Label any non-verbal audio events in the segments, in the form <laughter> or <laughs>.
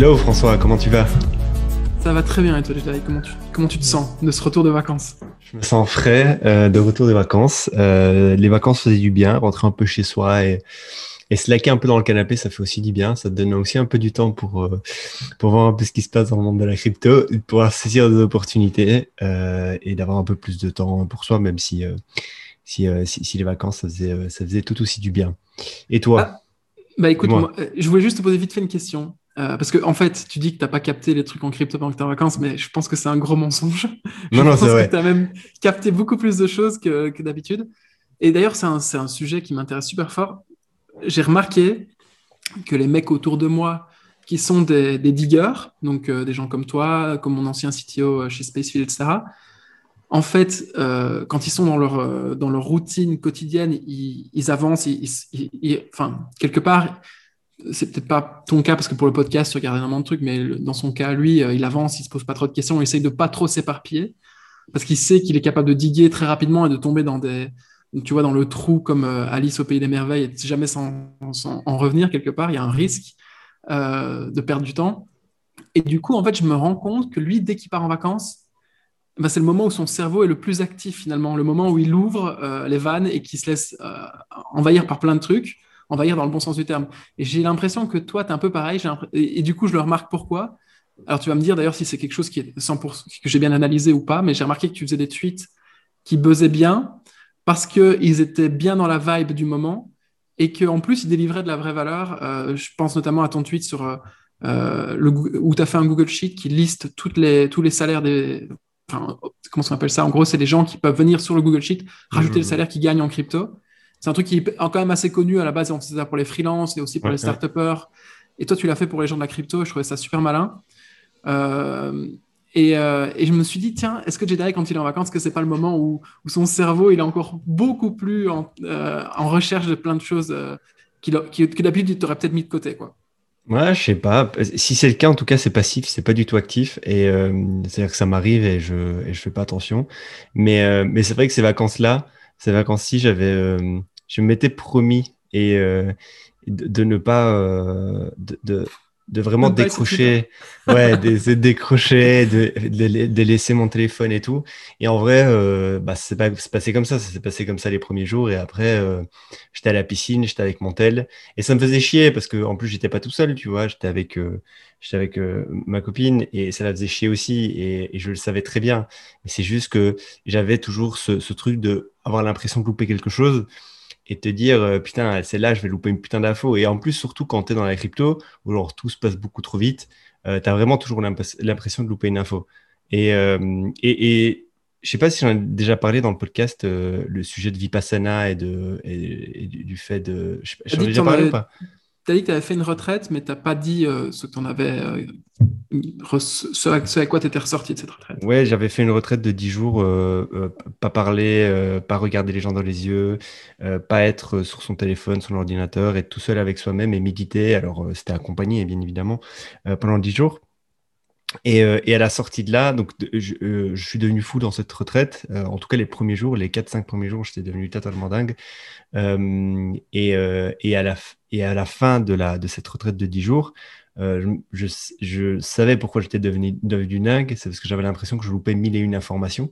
Hello François, comment tu vas? Ça va très bien et toi comment tu, comment tu te sens de ce retour de vacances? Je me sens frais euh, de retour des vacances. Euh, les vacances faisaient du bien, rentrer un peu chez soi et, et se laquer un peu dans le canapé, ça fait aussi du bien. Ça te donne aussi un peu du temps pour, euh, pour voir un peu ce qui se passe dans le monde de la crypto, de pouvoir saisir des opportunités et d'avoir un peu plus de temps pour soi, même si, si, si, les vacances, ça faisait, ça faisait tout aussi du bien. Et toi? Ah, Bah écoute, je voulais juste te poser vite fait une question. Euh, parce que en fait, tu dis que tu n'as pas capté les trucs en crypto pendant que tu es en vacances, mais je pense que c'est un gros mensonge. <laughs> Non, non, c'est vrai. Tu as même capté beaucoup plus de choses que, d'habitude. Et d'ailleurs, c'est un, un, sujet qui m'intéresse super fort. J'ai remarqué que les mecs autour de moi qui sont des, diggers, donc euh, des gens comme toi, comme mon ancien CTO euh, chez Spacefield, etc., en fait, quand ils sont dans leur, dans leur routine quotidienne, ils, avancent, enfin, quelque part, c'est peut-être pas ton cas parce que pour le podcast, tu regardes énormément de trucs, mais dans son cas, lui, euh, il avance, il se pose pas trop de questions, il essaye de pas trop s'éparpiller parce qu'il sait qu'il est capable de diguer très rapidement et de tomber dans des, tu vois, dans le trou comme euh, Alice au pays des merveilles et jamais sans, en revenir quelque part. Il y a un risque euh, de perdre du temps. Et du coup, en fait, je me rends compte que lui, dès qu'il part en vacances, bah, c'est le moment où son cerveau est le plus actif finalement, le moment où il ouvre les vannes et qui se laisse envahir par plein de trucs envahir dans le bon sens du terme. Et j'ai l'impression que toi, tu es un peu pareil. Et, du coup, je le remarque pourquoi. Alors, tu vas me dire d'ailleurs si c'est quelque chose qui est 100%, que j'ai bien analysé ou pas, mais j'ai remarqué que tu faisais des tweets qui buzzaient bien parce qu'ils étaient bien dans la vibe du moment et qu'en plus, ils délivraient de la vraie valeur. Euh, je pense notamment à ton tweet sur, euh, le, où tu as fait un Google Sheet qui liste toutes les, tous les salaires des. Enfin, comment on appelle ça? En gros, c'est des gens qui peuvent venir sur le Google Sheet, rajouter le salaire qu'ils gagnent en crypto. C'est un truc qui est quand même assez connu à la base. On faisait ça pour les freelances et aussi pour les start Et toi, tu l'as fait pour les gens de la crypto. Je trouvais ça super malin. Euh, euh, et, je me suis dit, tiens, est-ce que Jedi, quand il est en vacances, que c'est pas le moment où, son cerveau il est encore beaucoup plus en, euh, recherche de plein de choses qu'il que d'habitude il t'aurait peut-être mis de côté, quoi. Ouais, je sais pas. Si c'est le cas, en tout cas, c'est passif, c'est pas du tout actif. Et c'est-à-dire que ça m'arrive et je, et je fais pas attention. Mais, mais c'est vrai que ces vacances-là, ces vacances-ci, j'avais, je m'étais promis et euh, de, ne pas euh, de, de, vraiment décrocher, ouais, <laughs> de, décrocher, de, de, laisser mon téléphone et tout. Et en vrai, euh, bah, c'est passé comme ça. Ça s'est passé comme ça les premiers jours. Et après, euh, j'étais à la piscine, j'étais avec mon tel. Et ça me faisait chier parce que en plus, j'étais pas tout seul, tu vois. J'étais avec, j'étais avec ma copine et ça la faisait chier aussi. Et, je le savais très bien. Mais c'est juste que j'avais toujours ce, ce truc de avoir l'impression de louper quelque chose et te dire euh, putain, c'est là, je vais louper une putain d'infos. Et en plus, surtout quand tu es dans la crypto, où genre, tout se passe beaucoup trop vite, euh, tu as vraiment toujours l'impression de louper une info. Et, euh, et, et je sais pas si j'en ai déjà parlé dans le podcast, le sujet de Vipassana et, de, et, du fait de. J'en ai déjà parlé ou pas? Tu as dit que tu avais fait une retraite, mais tu n'as pas dit euh, ce que tu avais, euh, ce, à, quoi tu étais ressorti de cette retraite. Ouais, j'avais fait une retraite de 10 jours, euh, pas parler, pas regarder les gens dans les yeux, pas être sur son téléphone, son ordinateur, être tout seul avec soi-même et méditer. Alors, c'était accompagné, bien évidemment, pendant 10 jours. Et, à la sortie de là, donc je, je, suis devenu fou dans cette retraite. en tout cas, les premiers jours, les 4-5 premiers jours, j'étais devenu totalement dingue. et, et, à la, et à la fin de, cette retraite de 10 jours, euh, je, savais pourquoi j'étais devenu, devenu dingue. C'est parce que j'avais l'impression que je loupais mille et une informations.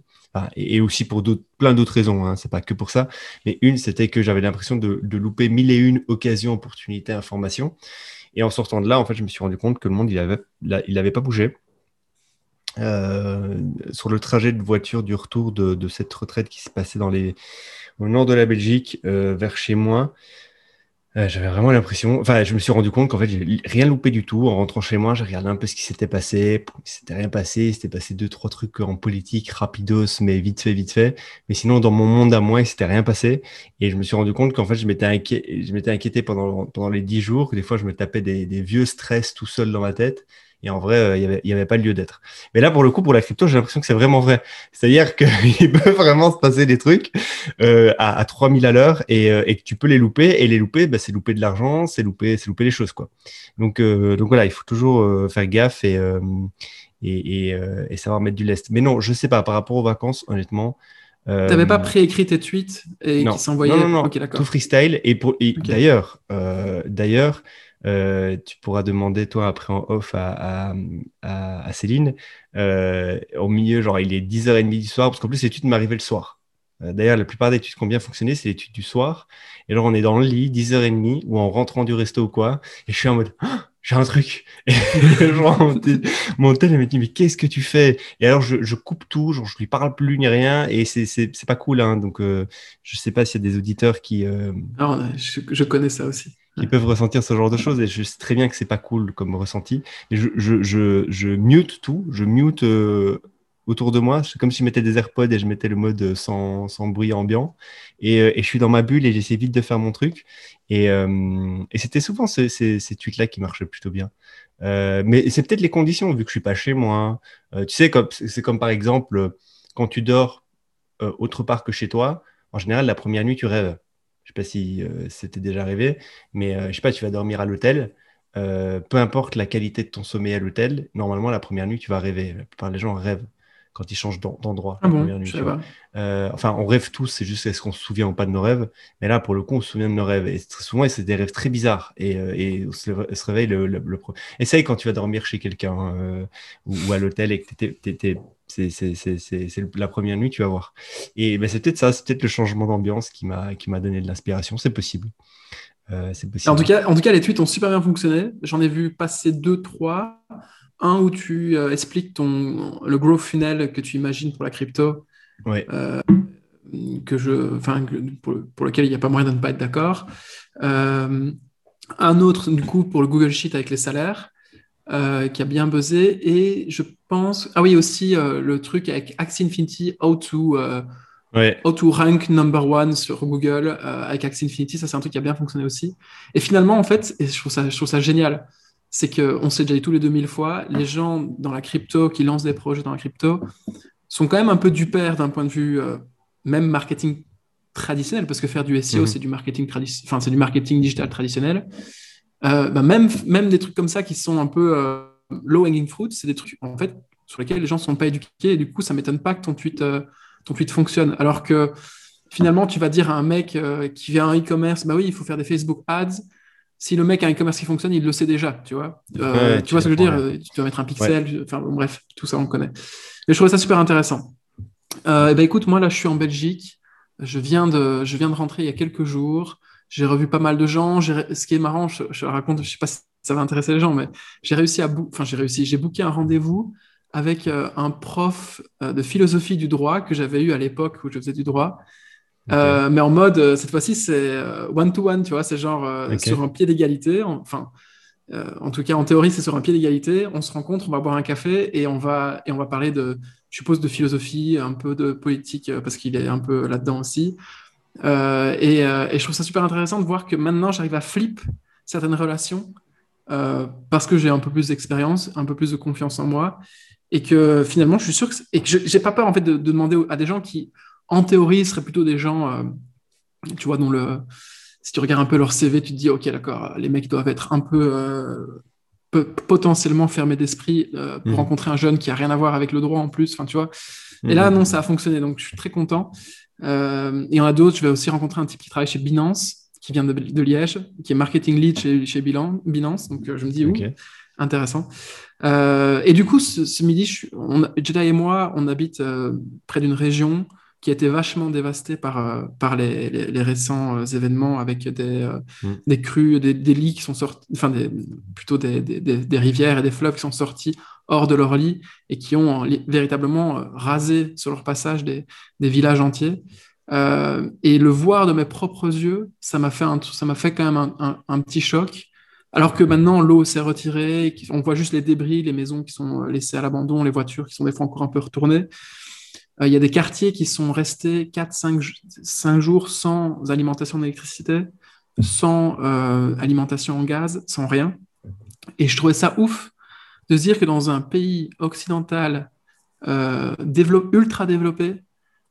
et, aussi pour plein d'autres raisons. Hein, c'est pas que pour ça. Mais une, c'était que j'avais l'impression de, louper mille et une occasions, opportunités, informations. Et en sortant de là, en fait, je me suis rendu compte que le monde, il avait, n'avait pas bougé. Euh, sur le trajet de voiture du retour de, cette retraite qui s'est passée dans les, au nord de la Belgique, euh, vers chez moi, j'avais vraiment l'impression, enfin, je me suis rendu compte qu'en fait, j'ai rien loupé du tout. En rentrant chez moi, j'ai regardé un peu ce qui s'était passé. Il s'était rien passé. Il s'était passé deux, trois trucs en politique, rapidos, mais vite fait, vite fait. Mais sinon, dans mon monde à moi, il s'était rien passé. Et je me suis rendu compte qu'en fait, je m'étais inquiété, je m'étais inquiété pendant, pendant les dix jours, que des fois, je me tapais des, des vieux stress tout seul dans ma tête. Et en vrai, euh, il n'y avait, avait, pas lieu d'être. Mais là, pour le coup, pour la crypto, j'ai l'impression que c'est vraiment vrai. C'est-à-dire qu'il <laughs> peut vraiment se passer des trucs euh, à, à 3000 à l'heure et, euh, et, que tu peux les louper. Et les louper, bah, c'est louper de l'argent, c'est louper, c'est louper les choses. Quoi. Donc, euh, donc voilà, il faut toujours euh, faire gaffe et, et, et, savoir mettre du lest. Mais non, je sais pas, par rapport aux vacances, honnêtement. Tu n'avais pas préécrit tes tweets et qui s'envoyaient Non, non, non. tout freestyle. Et, pour, d'ailleurs, d'ailleurs tu pourras demander, toi, après en off à, à, Céline. au milieu, genre, il est 10h30 du soir, parce qu'en plus, l'étude m'arrivait le soir. D'ailleurs, la plupart des études qui ont bien fonctionné, c'est l'étude du soir. Et alors, on est dans le lit, 10h30, ou en rentrant du resto ou quoi, et je suis en mode, «Ah, j'ai un truc. Et <laughs> genre, mon tel, il me dit, mais qu'est-ce que tu fais? Et alors, je, je, coupe tout, genre, je lui parle plus ni rien, et c'est pas cool. Hein, donc, euh, je sais pas s'il y a des auditeurs qui. Euh, alors, je, connais ça aussi. Qui peuvent ressentir ce genre de choses, et je sais très bien que c'est pas cool comme ressenti. Et je, je, je, je mute tout, je mute. Euh, autour de moi. C'est comme si je mettais des AirPods et je mettais le mode sans, sans bruit ambiant. Et, euh, et, je suis dans ma bulle et j'essaie vite de faire mon truc. Et, euh, et c'était souvent ces, ces, ces tweets-là qui marchaient plutôt bien. Euh, mais c'est peut-être les conditions, vu que je suis pas chez moi. Euh, tu sais, c'est comme par exemple, quand tu dors autre part que chez toi, en général, la première nuit, tu rêves. Je sais pas si c'était déjà arrivé, mais je sais pas, tu vas dormir à l'hôtel. peu importe la qualité de ton sommeil à l'hôtel, normalement, la première nuit, tu vas rêver. La plupart des gens rêvent quand ils changent d'endroit. Ah bon, euh, enfin, on rêve tous, c'est juste est-ce qu'on se souvient ou pas de nos rêves? Mais là, pour le coup, on se souvient de nos rêves. Et très souvent, c'est des rêves très bizarres. Et, euh, et on se, réveille le, le, Essaye quand tu vas dormir chez quelqu'un euh, ou, à l'hôtel et que c'est la première nuit, tu vas voir. Et ben, c'est peut-être ça, c'est peut-être le changement d'ambiance qui m'a donné de l'inspiration. C'est possible. possible. En tout, cas, en tout cas, les tweets ont super bien fonctionné. J'en ai vu passer deux, trois. Un où tu euh, expliques ton, le growth funnel que tu imagines pour la crypto, euh, que je, enfin, pour, lequel il n'y a pas moyen de ne pas être d'accord. Euh, un autre, du coup, pour le Google Sheet avec les salaires, qui a bien buzzé. Et je pense, ah oui, aussi le truc avec Axie Infinity, how to, how to rank number one sur Google avec Axie Infinity. Ça, c'est un truc qui a bien fonctionné aussi. Et finalement, en fait, et je trouve ça, je trouve ça génial c'est qu'on s'est déjà dit tous les 2000 fois, les gens dans la crypto qui lancent des projets dans la crypto sont quand même un peu du père d'un point de vue euh, même marketing traditionnel, parce que faire du SEO, mhm. c'est du marketing enfin c'est du marketing digital traditionnel. Euh, bah, même, même des trucs comme ça qui sont un peu euh, low hanging fruit, c'est des trucs en fait sur lesquels les gens ne sont pas éduqués et du coup ça m'étonne pas que ton tweet, ton tweet fonctionne. Alors que finalement tu vas dire à un mec qui vient en e-commerce, bah oui il faut faire des Facebook ads, si le mec a un e-commerce qui fonctionne, il le sait déjà, tu vois. Euh, tu vois ce que je veux dire euh, Tu dois mettre un pixel, enfin bref, tout ça on connaît. Mais je trouvais ça super intéressant. Euh, et ben écoute, moi là je suis en Belgique, je viens de, je viens de rentrer il y a quelques jours. J'ai revu pas mal de gens. Ce qui est marrant, je, je, raconte, je sais pas si ça va intéresser les gens, mais j'ai réussi à, enfin j'ai réussi, j'ai booké un rendez-vous avec un prof de philosophie du droit que j'avais eu à l'époque où je faisais du droit euh, mais en mode, euh, cette fois-ci, c'est one-to-one, tu vois, c'est genre euh, sur un pied d'égalité. Enfin, en tout cas, en théorie, c'est sur un pied d'égalité. On se rencontre, on va boire un café et on va, et on va parler de, je suppose, de philosophie, un peu de politique, parce qu'il est un peu là-dedans aussi. Et, et, je trouve ça super intéressant de voir que maintenant, j'arrive à flip certaines relations parce que j'ai un peu plus d'expérience, un peu plus de confiance en moi. Et que finalement, je suis sûr que, et que j'ai pas peur en fait de, de demander à des gens qui en théorie, seraient plutôt des gens, euh, tu vois, dont le, si tu regardes un peu leur CV, tu te dis, ok, d'accord, les mecs doivent être un peu, euh, potentiellement fermés d'esprit euh, pour mhm. rencontrer un jeune qui a rien à voir avec le droit en plus, enfin, tu vois. Et là, mhm. non, ça a fonctionné, donc je suis très content. Et il y en a d'autres, je vais aussi rencontrer un type qui travaille chez Binance, qui vient de, Liège, qui est marketing lead chez, chez Binance, donc je me dis, okay. intéressant. et du coup, ce, midi, je, on, et moi, on habite près d'une région qui a été vachement dévasté par, euh, par les, les, récents euh, événements avec des, euh, mm. des crues, des, des, lits qui sont sortis, enfin des, plutôt des, des, rivières et des fleuves qui sont sortis hors de leur lit et qui ont véritablement rasé sur leur passage des, villages entiers. et le voir de mes propres yeux, ça m'a fait, un, fait quand même un, petit choc. Alors que maintenant, l'eau s'est retirée, on voit juste les débris, les maisons qui sont laissées à l'abandon, les voitures qui sont des fois encore un peu retournées. Euh, il y a des quartiers qui sont restés 4-5 jours sans alimentation d'électricité, sans euh, alimentation en gaz, sans rien. Et je trouvais ça ouf de dire que dans un pays occidental euh, ultra développé,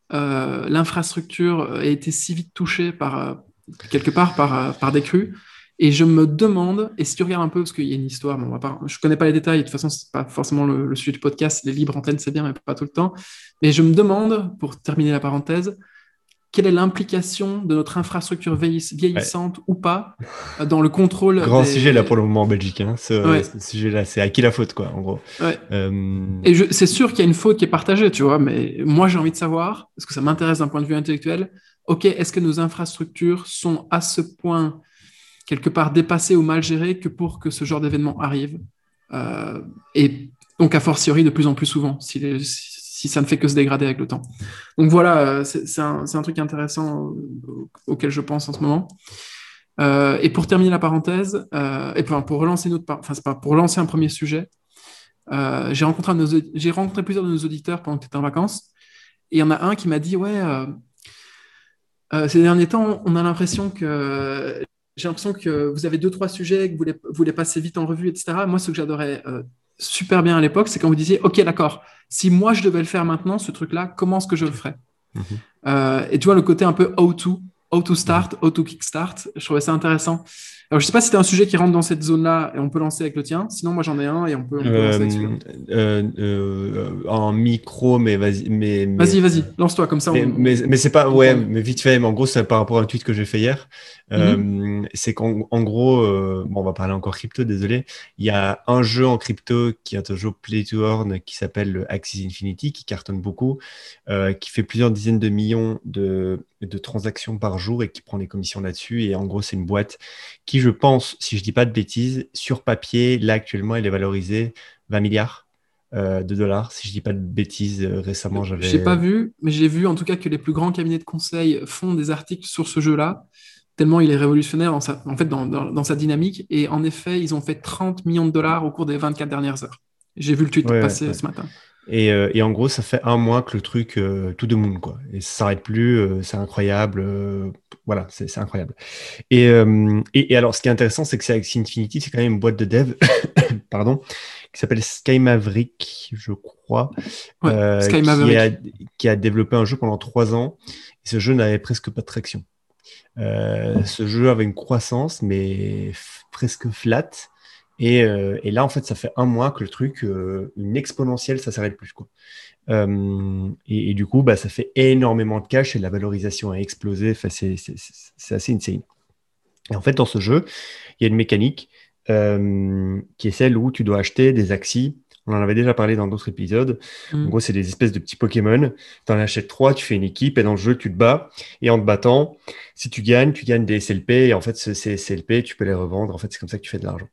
l'infrastructure a été si vite touchée par, quelque part par, par des crues et je me demande, et si tu regardes un peu, parce qu'il y a une histoire, on va pas, je ne connais pas les détails, de toute façon, ce n'est pas forcément le, sujet du podcast, les libres antennes, c'est bien, mais pas tout le temps. Mais je me demande, pour terminer la parenthèse, quelle est l'implication de notre infrastructure vieillissante ou pas euh, dans le contrôle. Grand sujet là pour le moment en Belgique. Hein, ce, sujet-là, c'est à qui la faute, quoi, en gros. Euh, Et c'est sûr qu'il y a une faute qui est partagée, tu vois, mais moi j'ai envie de savoir, parce que ça m'intéresse d'un point de vue intellectuel, ok, est-ce que nos infrastructures sont à ce point quelque part dépassées ou mal gérées que pour que ce genre d'événement arrive? Euh, Et donc, a fortiori, de plus en plus souvent, si, les, si ça ne fait que se dégrader avec le temps. Donc voilà, euh, c'est un, truc intéressant auquel je pense en ce moment. Euh, et pour terminer la parenthèse, euh, et pour, relancer notre, enfin pas pour relancer un premier sujet, j'ai rencontré, plusieurs de nos auditeurs pendant que tu étais en vacances, et il y en a un qui m'a dit ouais, ces derniers temps, on a l'impression que j'ai l'impression que vous avez deux trois sujets que vous voulez, vous voulez passer vite en revue, etc. Moi, ce que j'adorais super bien à l'époque, c'est quand vous disiez, OK, d'accord, si moi je devais le faire maintenant, ce truc-là, comment est-ce que je le ferais mhm. euh, Et tu vois, le côté un peu how to, how to start, how to kickstart, je trouvais ça intéressant. Alors, je sais pas si tu as un sujet qui rentre dans cette zone-là et on peut lancer avec le tien. Sinon, moi, j'en ai un et on peut, lancer avec celui-là. Euh, euh, en micro, mais vas-y. Mais, Vas-y, vas-y, lance-toi comme ça. Mais, mais, c'est pas, ouais, mais vite fait, mais en gros, c'est par rapport à un tweet que j'ai fait hier. Mhm. Euh, c'est qu'en en gros, bon, on va parler encore crypto, désolé. Il y a un jeu en crypto qui est un jeu play to earn qui s'appelle le Axis Infinity, qui cartonne beaucoup, qui fait plusieurs dizaines de millions de, de transactions par jour et qui prend les commissions là-dessus. Et en gros, c'est une boîte qui, je pense, si je dis pas de bêtises, sur papier, là actuellement, elle est valorisée 20 milliards euh, de dollars. Si je dis pas de bêtises, euh, récemment, j'avais. J'ai pas vu, mais j'ai vu en tout cas que les plus grands cabinets de conseil font des articles sur ce jeu-là, tellement il est révolutionnaire en fait, dans, dans, sa dynamique. Et en effet, ils ont fait 30 millions de dollars au cours des 24 dernières heures. J'ai vu le tweet passer ce matin. Euh, et, en gros, ça fait un mois que le truc euh, tout de monde quoi. Et ça s'arrête plus, euh, c'est incroyable. voilà, c'est incroyable. Et, et, alors, ce qui est intéressant, c'est que c'est Infinity, c'est quand même une boîte de dev, <coughs> pardon, qui s'appelle Sky Maverick, je crois, Sky qui, a, qui, a, développé un jeu pendant trois ans. Et ce jeu n'avait presque pas de traction. ce jeu avait une croissance, mais presque flat. Euh, et, là, en fait, ça fait un mois que le truc, euh, une exponentielle, ça s'arrête plus. Quoi. Euh, et, du coup, bah, ça fait énormément de cash et la valorisation a explosé. Enfin, c'est assez insane. Et en fait, dans ce jeu, il y a une mécanique qui est celle où tu dois acheter des axis. On en avait déjà parlé dans d'autres épisodes. En mm. gros, c'est des espèces de petits Pokémon. Tu en achètes trois, tu fais une équipe et dans le jeu, tu te bats. Et en te battant, si tu gagnes, tu gagnes des SLP. Et en fait, ces SLP, tu peux les revendre. En fait, c'est comme ça que tu fais de l'argent.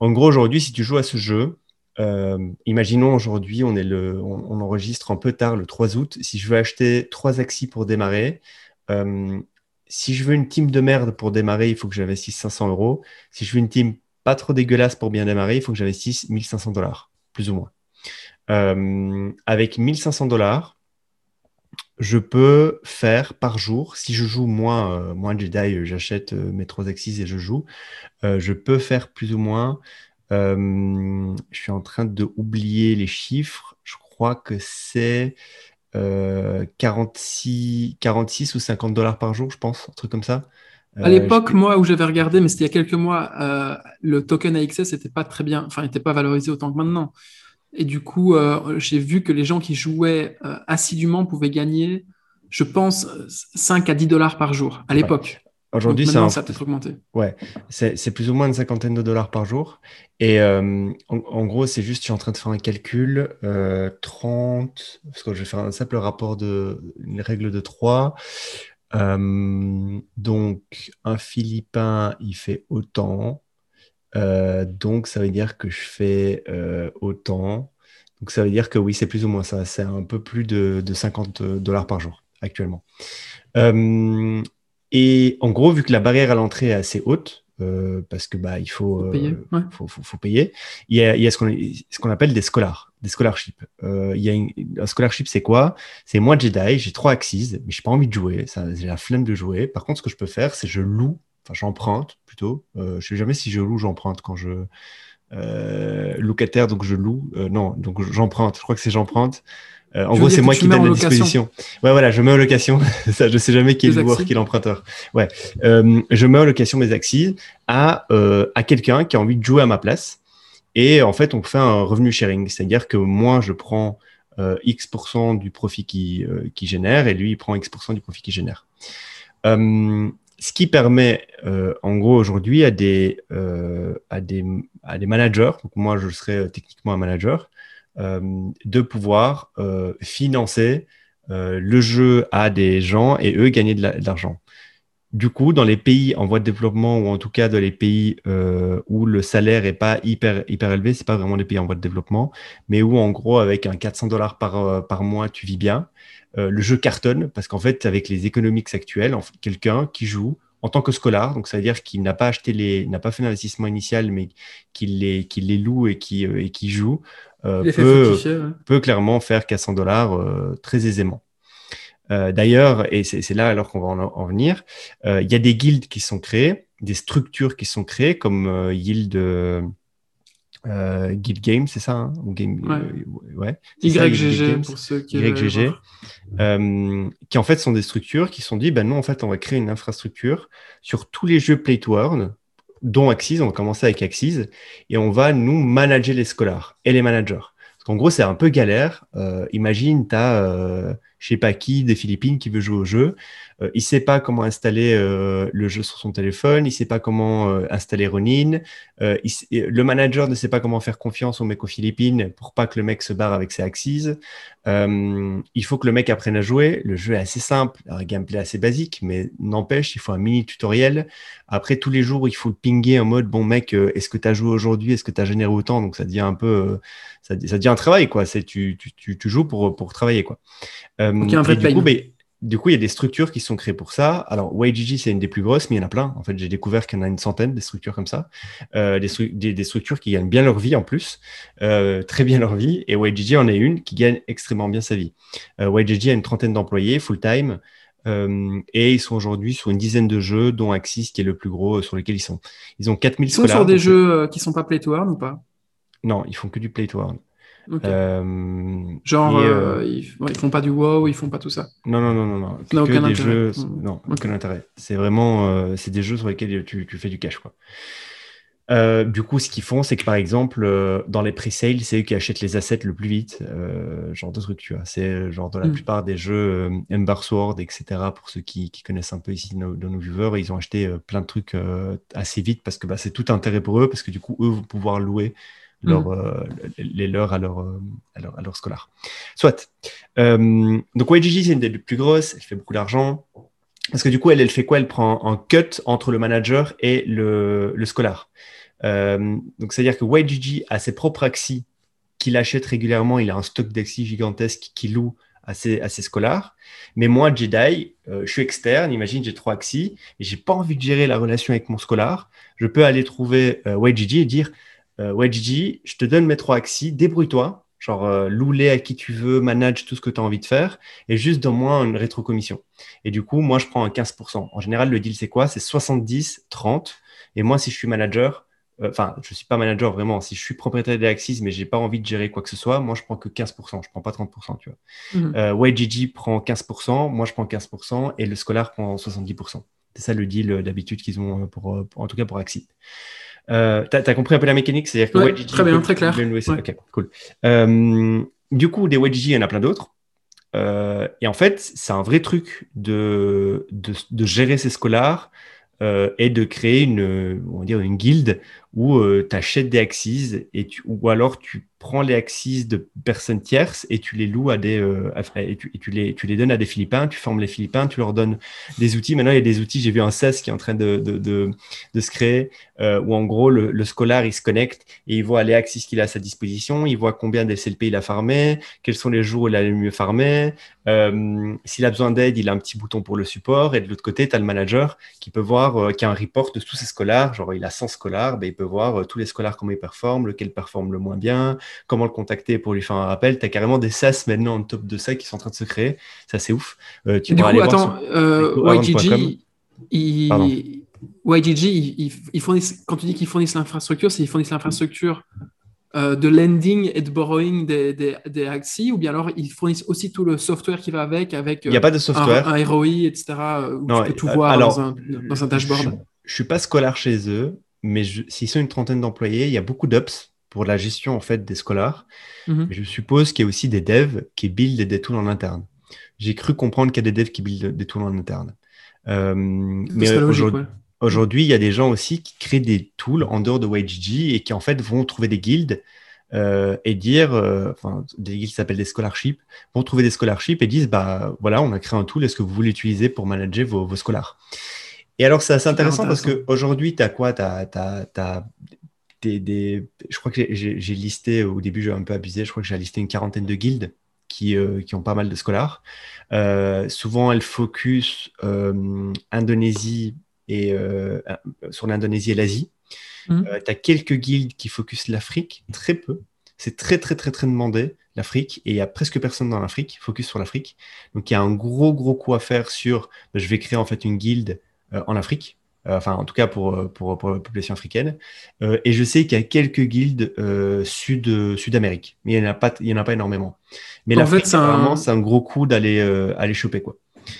En gros, aujourd'hui, si tu joues à ce jeu, euh, imaginons aujourd'hui, on, on, enregistre un peu tard le 3 août. Si je veux acheter trois axis pour démarrer, euh, si je veux une team de merde pour démarrer, il faut que j'investisse 500 euros. Si je veux une team pas trop dégueulasse pour bien démarrer, il faut que j'investisse 1500 dollars, plus ou moins. Euh, avec 1500 dollars, je peux faire par jour, si je joue moins, euh, moins Jedi, euh, j'achète euh, mes trois axes et je joue, je peux faire plus ou moins, je suis en train de oublier les chiffres, je crois que c'est 46, 46 ou 50 dollars par jour, je pense, un truc comme ça. À l'époque, moi, où j'avais regardé, mais c'était il y a quelques mois, le token AXS n'était pas très bien, enfin, n'était pas valorisé autant que maintenant. Et du coup, euh, j'ai vu que les gens qui jouaient euh, assidûment pouvaient gagner, je pense, 5 à 10 dollars par jour à l'époque. Aujourd'hui, ça, ça a peut-être augmenté. Ouais, c'est plus ou moins une cinquantaine de dollars par jour. Et euh, en, gros, c'est juste, je suis en train de faire un calcul, 30, parce que je vais faire un simple rapport de, une règle de 3. donc, un Philippin, il fait autant. Euh, donc, ça veut dire que je fais euh, autant. Donc, ça veut dire que oui, c'est plus ou moins ça. C'est un peu plus de, 50 dollars par jour actuellement. Euh, et en gros, vu que la barrière à l'entrée est assez haute, parce que bah il faut, payer, faut, payer, il y a, il y a ce qu'on appelle des scholars, des scholarships. il y a un scholarship, c'est quoi? C'est moi Jedi, j'ai trois axes, mais j'ai pas envie de jouer, j'ai la flemme de jouer. Par contre, ce que je peux faire, c'est je loue enfin j'emprunte plutôt. Euh, je sais jamais si je loue, j'emprunte quand je euh, locataire, donc je loue. Euh, non, donc j'emprunte. Je crois que c'est j'emprunte. Euh, en gros, c'est moi qui donne la disposition. Ouais, voilà, je mets en location. <laughs> ça, je sais jamais qui est le loueur, qui est l'emprunteur. Ouais, je mets en location mes axes à à quelqu'un qui a envie de jouer à ma place. Et en fait, on fait un revenu sharing, c'est-à-dire que moi, je prends X% du profit qu'il qui génère et lui, il prend X% du profit qu'il génère. Ce qui permet, en gros, aujourd'hui, à, des à, des, à des managers, donc moi, je serais techniquement un manager, de pouvoir financer le jeu à des gens et eux gagner de l'argent. Du coup, dans les pays en voie de développement ou en tout cas dans les pays euh, où le salaire n'est pas hyper, hyper élevé, c'est pas vraiment des pays en voie de développement, mais où en gros avec un 400 dollars par, euh, par mois, tu vis bien, euh, le jeu cartonne parce qu'en fait, avec les économiques actuelles, quelqu'un qui joue en tant que scolaire, donc ça veut dire qu'il n'a pas acheté les, n'a pas fait l'investissement initial, mais qu'il les, qu'il les loue et qui, et qui joue, peut, peut, clairement faire 400 dollars très aisément. Euh, d'ailleurs, et c'est là alors qu'on va en, venir, euh, il y a des guildes qui sont créées, des structures qui sont créées, comme euh, Guild, Guild Game, c'est ça hein Ou game, ouais. YGG pour ceux qui YGG, qui en fait sont des structures qui sont dit, ben non, en fait, on va créer une infrastructure sur tous les jeux Play to Earn, dont Axis, on va commencer avec Axis, et on va nous manager les scholars et les managers. Parce qu'en gros, c'est un peu galère. imagine, tu as je sais pas qui des Philippines qui veut jouer au jeu. Euh, il sait pas comment installer euh, le jeu sur son téléphone, il sait pas comment euh, installer Ronin. le manager ne sait pas comment faire confiance au mec aux Philippines pour pas que le mec se barre avec ses axes. il faut que le mec apprenne à jouer. Le jeu est assez simple, un gameplay assez basique, mais n'empêche, il faut un mini tutoriel. Après, tous les jours, il faut pinguer en mode bon mec, est-ce que tu as joué aujourd'hui? Est-ce que tu as généré autant? Donc ça devient un peu, ça, un travail quoi. Tu, tu, tu, joues pour, pour travailler quoi. Donc, du, coup, du coup, il y a des structures qui sont créées pour ça. Alors, YGG, c'est une des plus grosses, mais il y en a plein. En fait, j'ai découvert qu'il y en a une centaine des structures comme ça. Euh, des, des, structures qui gagnent bien leur vie en plus, euh, très bien leur vie. Et YGG en est une qui gagne extrêmement bien sa vie. Euh, YGG a une trentaine d'employés full-time. et ils sont aujourd'hui sur une dizaine de jeux, dont Axis, qui est le plus gros sur lequel ils sont. Ils ont 4000 Ils sont sur des jeux qui sont pas play to earn ou pas? Non, ils font que du play to earn. Euh, Genre, euh, euh, ils, font pas du wow, ils font pas tout ça. Non, non, non, non, non. Que aucun des jeux, hmm. non, aucun intérêt. C'est vraiment, c'est des jeux sur lesquels tu, tu, fais du cash, quoi. du coup, ce qu'ils font, c'est que par exemple, dans les pre-sales, c'est eux qui achètent les assets le plus vite, genre de trucs, tu vois. C'est genre dans la hmm. plupart des jeux Ember Sword, etc. Pour ceux qui, qui, connaissent un peu ici nos, nos viewers, ils ont acheté plein de trucs assez vite parce que bah, c'est tout intérêt pour eux, parce que du coup, eux vont pouvoir louer leur, mm. euh, les leurs à leur, euh, à leur, à leur scolaire. Soit. Euh, donc YGG, c'est une des plus grosses, elle fait beaucoup d'argent. Parce que du coup, elle, elle fait quoi? Elle prend un cut entre le manager et le, le scolaire. donc, c'est-à-dire que YGG a ses propres axes qu'il achète régulièrement. Il a un stock d'axes gigantesque qu'il loue à ses, à ses scolaires. Mais moi, Jedi, je suis externe. Imagine, j'ai trois axes et j'ai pas envie de gérer la relation avec mon scolaire. Je peux aller trouver YGG et dire euh, je te donne mes trois axes, débrouille-toi, genre euh, louler à qui tu veux, manage tout ce que tu as envie de faire, et juste donne-moi une rétrocommission. Et du coup, moi, je prends un 15%. En général, le deal, c'est quoi? C'est 70, 30. Et moi, si je suis manager, euh, enfin, je ne suis pas manager vraiment, si je suis propriétaire des Axis, mais j'ai pas envie de gérer quoi que ce soit, moi, je prends que 15%, je prends pas 30%, tu vois. Ouais, Gigi prend 15%, moi, je prends 15%, et le scolaire prend 70%. C'est ça le deal d'habitude qu'ils ont, pour, en tout cas pour Axis. Euh, tu as, compris un peu la mécanique C'est-à-dire que très bien, très clair. Ok, cool. Euh, du coup, des WebGG, il y en a plein d'autres. Euh, et en fait, c'est un vrai truc de, de, de gérer ses scholars euh, et de créer une, on va dire une guilde où euh, tu achètes des axes et ou alors tu prends les axes de personnes tierces et tu les loues à des euh, et, tu, les, tu les donnes à des Philippins, tu formes les Philippins, tu leur donnes des outils. Maintenant, il y a des outils, j'ai vu un CES qui est en train de, de, de, se créer euh, où en gros le, le, scolaire il se connecte et il voit les axes qu'il a à sa disposition, il voit combien d'SLP il a farmé, quels sont les jours où il a le mieux farmé. Euh, S'il a besoin d'aide, il a un petit bouton pour le support. Et de l'autre côté, tu as le manager qui peut voir, qui a un report de tous ses scolaires, genre il a 100 scolaires, ben, il peut voir euh, tous les scolaires comment ils performent, lequel performe le moins bien, comment le contacter pour lui faire un rappel. Tu as carrément des SaaS maintenant en top de ça qui sont en train de se créer. Ça, c'est ouf. Euh, tu du coup, attends, YGG, ils... YGG, ils, fournissent, quand tu dis qu'ils fournissent l'infrastructure, c'est qu'ils fournissent l'infrastructure euh, de lending et de borrowing des, des, des Axi, ou bien alors ils fournissent aussi tout le software qui va avec, avec Il y a pas de software. un, ROI, etc., où tu peux tout voir dans, un, dans, un, dashboard. Je ne suis pas scolaire chez eux, mais s'ils sont une trentaine d'employés, il y a beaucoup d'ups pour la gestion en fait des scholars. Mhm. Mais je suppose qu'il y a aussi des devs qui buildent des tools en interne. J'ai cru comprendre qu'il y a des devs qui buildent des tools en interne. Euh, mais aujourd'hui, ouais. il y a des gens aussi qui créent des tools en dehors de YGG et qui en fait vont trouver des guildes euh, et dire, euh, enfin, des guildes qui s'appellent des scholarships, vont trouver des scholarships et disent, bah voilà, on a créé un tool, est-ce que vous voulez l'utiliser pour manager vos, vos scholars? Et alors, c'est assez intéressant, parce qu'aujourd'hui, tu as quoi Tu as, des, des- Je crois que j'ai- listé, au début, j'ai un peu abusé, je crois que j'ai listé une quarantaine de guildes qui, euh, qui ont pas mal de scholars. Euh, souvent, elles focus euh, Indonésie et, euh, sur l'Indonésie et l'Asie. Mhm. tu as quelques guildes qui focus l'Afrique, très peu. C'est très, très, très, très demandé, l'Afrique, et il y a presque personne dans l'Afrique, focus sur l'Afrique. Donc, il y a un gros, gros coup à faire sur, ben, je vais créer en fait une guilde en Afrique, Euh, enfin, en tout cas pour, euh, pour, pour la population africaine. Euh, et je sais qu'il y a quelques guildes euh, sud, euh, Sud-Amérique, mais il n'y en, a pas- il y en a pas énormément. Mais En fait, c'est un- gros coup d'aller euh, aller choper, quoi.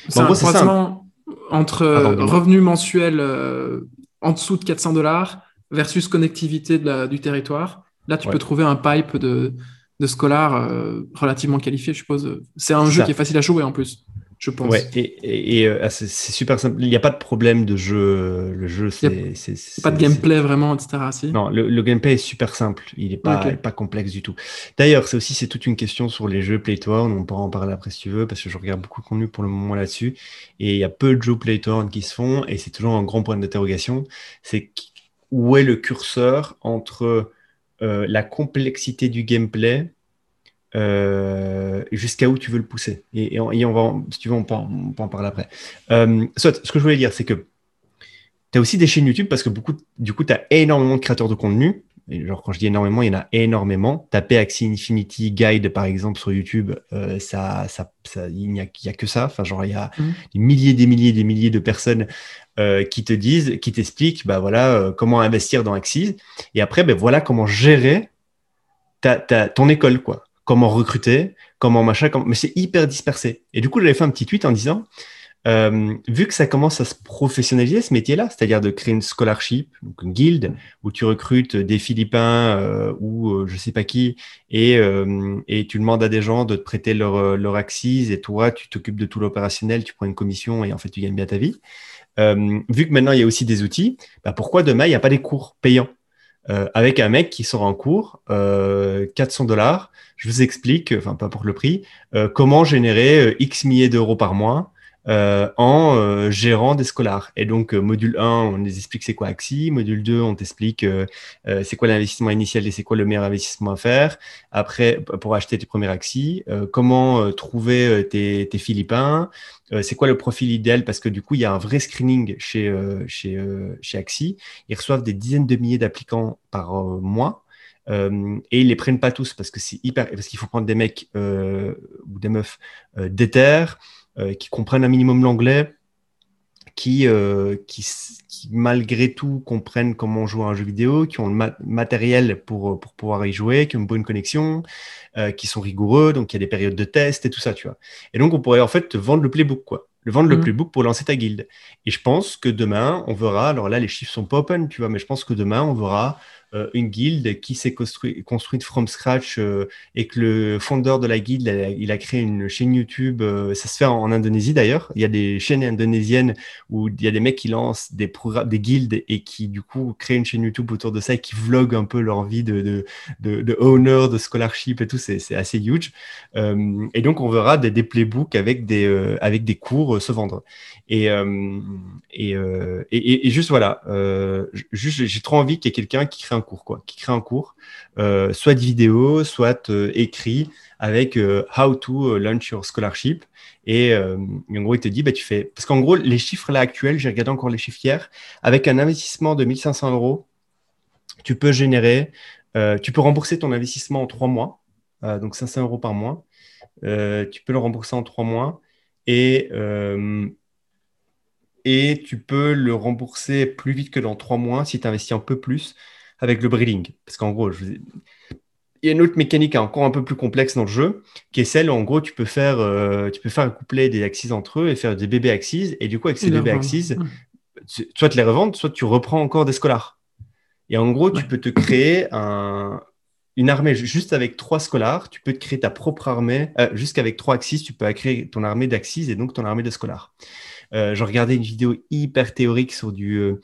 C'est un ça, croisement entre Pardon, euh, revenu mensuel euh, en dessous de 400 dollars versus connectivité de la- du territoire. Là, tu Ouais. peux trouver un pipe de, de scholars euh, relativement qualifié, je suppose. C'est un jeu ça. qui est facile à jouer en plus, je pense. Ouais, et, et- et, euh, ah, c'est super simple. Il n'y a pas de problème de jeu. Le jeu, c'est. pas de gameplay vraiment, etc. Si? Non, le, le gameplay est super simple. Il n'est pas, Ok. il est pas complexe du tout. D'ailleurs, c'est aussi c'est toute une question sur les jeux Play to Earn. On pourra en parler après si tu veux, parce que je regarde beaucoup de contenu pour le moment là-dessus. Et il y a peu de jeux Play to Earn qui se font, et c'est toujours un grand point d'interrogation. C'est où est le curseur entre euh, la complexité du gameplay euh, jusqu'à où tu veux le pousser. Et, et on, et on va, en- si tu veux, on peut en, on peut en parler après. Euh, soit, ce que je voulais dire, c'est que tu as aussi des chaînes YouTube parce que beaucoup, du coup, tu as énormément de créateurs de contenu. Et genre, quand je dis énormément, il y en a énormément. Taper Axie Infinity Guide, par exemple, sur YouTube, euh, ça, ça, ça- il n'y a, a que ça. Enfin, genre, il y a Mhm. des milliers, des milliers, des milliers de personnes euh, qui te disent, qui t'expliquent, bah voilà, euh, comment investir dans Axie. Et après, ben voilà comment gérer ta, ta- ton école, quoi. Comment recruter, comment machin, mais c'est hyper dispersé. Et du coup, j'avais fait un petit tweet en disant, euh, vu que ça commence à se professionnaliser, ce métier-là, c'est-à-dire de créer une scholarship, donc une guilde, où tu recrutes des Philippins euh, ou euh, je sais pas qui, et, euh, et tu demandes à des gens de te prêter leur, leur axis, et toi, tu t'occupes de tout l'opérationnel, tu prends une commission, et en fait, tu gagnes bien ta vie. Vu que maintenant, il y a aussi des outils, bah, pourquoi demain, il n'y a pas des cours payants? Euh, avec un mec qui sort en cours, euh, 400 dollars, je vous explique, enfin pas pour le prix, euh, comment générer euh, X milliers d'euros par mois euh, en euh, gérant des scholars. Et donc, euh, module 1, on les explique c'est quoi Axi. Module 2, on t'explique euh, c'est quoi l'investissement initial et c'est quoi le meilleur investissement à faire. Après, pour acheter tes premiers Axi, comment trouver tes, tes Philippins, c'est quoi le profil idéal? Parce que du coup, il y a un vrai screening chez, chez, chez Axi. Ils reçoivent des dizaines de milliers d'applicants par mois. Et ils les prennent pas tous parce que c'est hyper parce qu'il faut prendre des mecs ou des meufs euh, déter, qui comprennent un minimum l'anglais, qui, euh, qui, malgré tout comprennent comment jouer à un jeu vidéo, qui ont le ma- matériel pour, pour pouvoir y jouer, qui ont une bonne connexion, euh, qui sont rigoureux, donc il y a des périodes de test et tout ça, tu vois. Et donc on pourrait en fait te vendre le playbook, quoi. Le vendre le Mhm. playbook pour lancer ta guilde. Et je pense que demain, on verra, alors là les chiffres sont pas open, tu vois, mais je pense que demain, on verra euh, une guilde qui s'est construit, construite from scratch euh, et que le fondeur de la guilde, il a, créé une chaîne YouTube. euh, ça se fait en, Indonésie d'ailleurs. Il y a des chaînes indonésiennes où il y a des mecs qui lancent des programmes, des guildes et qui du coup créent une chaîne YouTube autour de ça et qui vloguent un peu leur vie de, de, de, owner, de scholarship et tout. C'est assez huge. Euh, et donc on verra des, playbooks avec des, euh, avec des cours euh, se vendre. Et, euh, et, euh, et, et- juste voilà, euh, juste j'ai trop envie qu'il y ait quelqu'un qui crée un cours, quoi, qui crée un cours, euh, soit vidéo, soit euh, écrit avec euh, How to launch your scholarship. Et, en gros, il te dit, bah, tu fais. Parce qu'en gros, les chiffres là actuels, j'ai regardé encore les chiffres hier, avec un investissement de 1500 euros, tu peux générer, tu peux rembourser ton investissement en trois mois, donc 500 euros par mois. Tu peux le rembourser en trois mois et, et tu peux le rembourser plus vite que dans trois mois si tu investis un peu plus avec le breeding. Parce qu'en gros, je il y a une autre mécanique encore un peu plus complexe dans le jeu, qui est celle où en gros tu peux faire, euh, tu peux faire coupler des axes entre eux et faire des bébés axes. Et du coup, avec ces bébés axes, soit tu les revends, soit tu reprends encore des scholars. Et en gros, tu peux te créer un, une armée juste avec trois scholars, tu peux te créer ta propre armée. Euh, Jusqu'avec trois axis, tu peux créer ton armée d'axis et donc ton armée de scholars. Euh, je regardais une vidéo hyper théorique sur du, euh,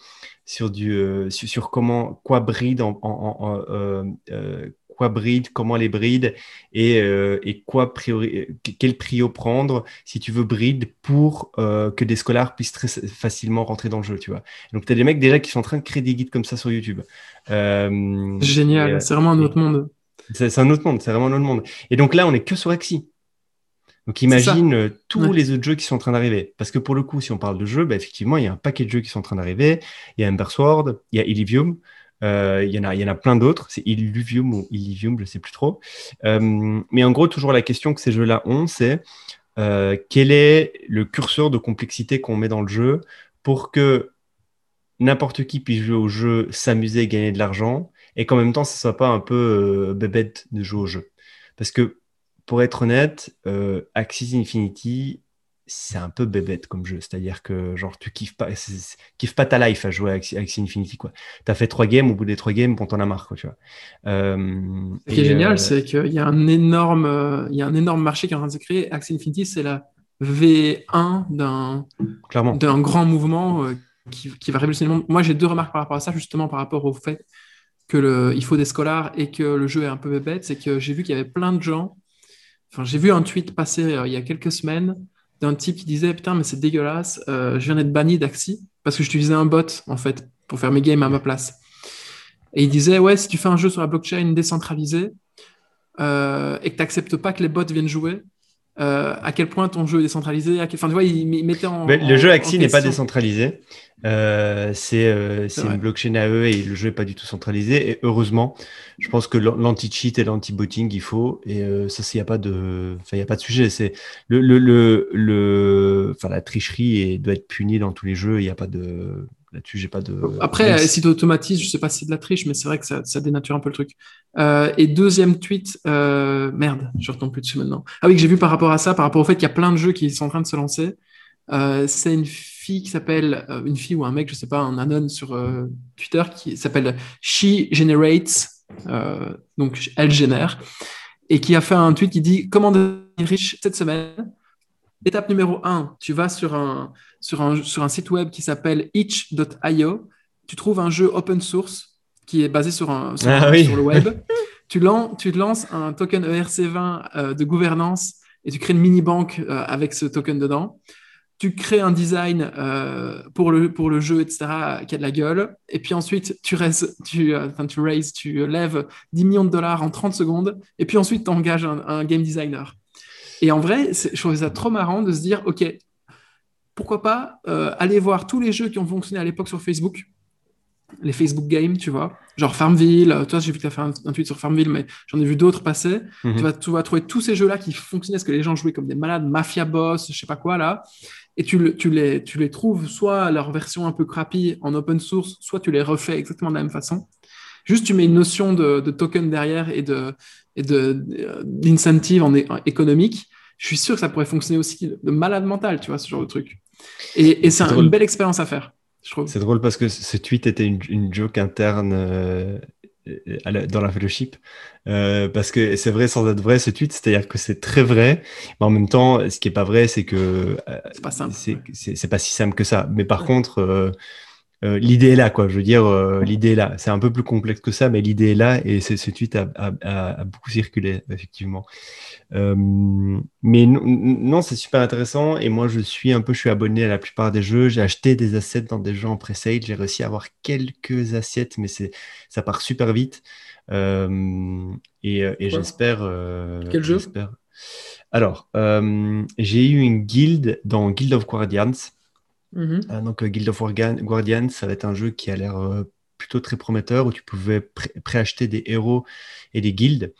sur du, euh, sur, sur, comment quoi bride en, en, en euh, euh, quoi bride, comment les bride et, et quoi priori, quel prio prendre si tu veux bride pour que des scholars puissent très facilement rentrer dans le jeu, tu vois. Donc tu as des mecs déjà qui sont en train de créer des guides comme ça sur YouTube. Génial, c'est vraiment un autre monde. C'est un autre monde, c'est vraiment un autre monde. Et donc là, on est que sur Axie. Donc imagine euh, tous ouais. les autres jeux qui sont en train d'arriver. Parce que pour le coup, si on parle de jeux, bah, effectivement, il y a un paquet de jeux qui sont en train d'arriver. Il y a Ember Sword, il y a Illivium, euh, il, y en a, il y en a plein d'autres. C'est Illuvium ou Illivium, je ne sais plus trop. Euh, mais en gros, toujours la question que ces jeux-là ont, c'est quel est le curseur de complexité qu'on met dans le jeu pour que n'importe qui puisse jouer au jeu, s'amuser, gagner de l'argent, et qu'en même temps, ce ne soit pas un peu bébête de jouer au jeu. Parce que pour être honnête, euh, Axis Infinity, c'est un peu bébête comme jeu. C'est-à-dire que genre tu kiffes pas, kiffes pas ta life à jouer à Axis Infinity quoi. T'as fait trois games, au bout des trois games, bon t'en as marre quoi, tu vois. Euh, Ce qui est génial, euh... c'est qu'il y a un énorme, euh, il y a un énorme marché qui est en train de se créer. Axis Infinity, c'est la V1 d'un d'un grand mouvement qui, qui, va révolutionner le monde. Moi, j'ai deux remarques par rapport à ça, justement par rapport au fait que le, il faut des scholars et que le jeu est un peu bébête. C'est que j'ai vu qu'il y avait plein de gens Enfin, j'ai vu un tweet passer euh, il y a quelques semaines d'un type qui disait Putain, mais c'est dégueulasse, euh, je viens d'être banni d'Axi parce que j'utilisais un bot en fait pour faire mes games à ma place. Et il disait Ouais, si tu fais un jeu sur la blockchain décentralisée euh, et que tu n'acceptes pas que les bots viennent jouer, euh, à quel point ton jeu est décentralisé. À quel... Enfin, tu vois, il, il mettait en. Mais le jeu Axie n'est pas décentralisé. Euh, c'est euh, une blockchain à eux et le jeu n'est pas du tout centralisé. Et heureusement, je pense que l'anti-cheat et l'anti-botting, il faut. Et euh, ça, il n'y a, pas de... enfin, y a pas de sujet. C'est le, le, le, le... Enfin, la tricherie et doit être punie dans tous les jeux. Il n'y a pas de. Là-dessus, j'ai pas de. Après, si tu automatises, je sais pas si c'est de la triche, mais c'est vrai que ça, ça, dénature un peu le truc. Euh, et deuxième tweet, euh, merde, je retombe plus dessus maintenant. Ah oui, que j'ai vu par rapport à ça, par rapport au fait qu'il y a plein de jeux qui sont en train de se lancer. Euh, c'est une fille qui s'appelle, une fille ou un mec, je sais pas, un anon sur Twitter qui s'appelle She Generates, donc elle génère, et qui a fait un tweet qui dit Comment devenir riche cette semaine? Étape numéro 1, tu vas sur un, sur un, sur un site web qui s'appelle itch.io, tu trouves un jeu open source qui est basé sur, un, sur, ah, oui. sur le web. <laughs> tu, lan tu lances un token ERC20 euh, de gouvernance et tu crées une mini-banque euh, avec ce token dedans. Tu crées un design euh, pour, le, pour le jeu, etc., qui a de la gueule. Et puis ensuite, tu, raises, tu, tu, raises, tu lèves 10 millions de dollars en 30 secondes. Et puis ensuite, tu engages un, un game designer. Et en vrai, je trouvais ça trop marrant de se dire, OK, pourquoi pas euh, aller voir tous les jeux qui ont fonctionné à l'époque sur Facebook, les Facebook Games, tu vois, genre Farmville, toi j'ai vu que tu as fait un, un, tweet sur Farmville, mais j'en ai vu d'autres passer. Mm -hmm. tu, vas, tu, vas, trouver tous ces jeux-là qui fonctionnaient, parce que les gens jouaient comme des malades, Mafia Boss, je sais pas quoi là, et tu, tu, les, tu les trouves soit leur version un peu crappy en open source, soit tu les refais exactement de la même façon. Juste, tu mets une notion de, de token derrière et de, et d'incentive en, en économique, je suis sûr que ça pourrait fonctionner aussi de malade mental, tu vois, ce genre de truc. Et, et c'est un, une belle expérience à faire, je trouve. C'est drôle parce que ce tweet était une, une joke interne euh, la, dans la fellowship. Euh, parce que c'est vrai sans être vrai ce tweet, c'est-à-dire que c'est très vrai, mais en même temps, ce qui est pas vrai, c'est que euh, c'est pas simple. C'est pas si simple que ça. Mais par ouais. contre, euh, l'idée est là, quoi. Je veux dire, euh, l'idée est là. C'est un peu plus complexe que ça, mais l'idée est là et ce tweet a, a, a, beaucoup circulé, effectivement. Euh, mais non, non c'est super intéressant. Et moi, je suis un peu, je suis abonné à la plupart des jeux. J'ai acheté des assets dans des jeux en pre-sale. J'ai réussi à avoir quelques assiettes, mais c'est, ça part super vite. Euh, et, et j'espère. Quel jeu? Alors, j'ai eu une guilde dans Guild of Guardians. Mm -hmm. donc, uh, Guild of Guardians, ça va être un jeu qui a l'air euh, plutôt très prometteur où tu pouvais pré préacheter des héros et des guildes.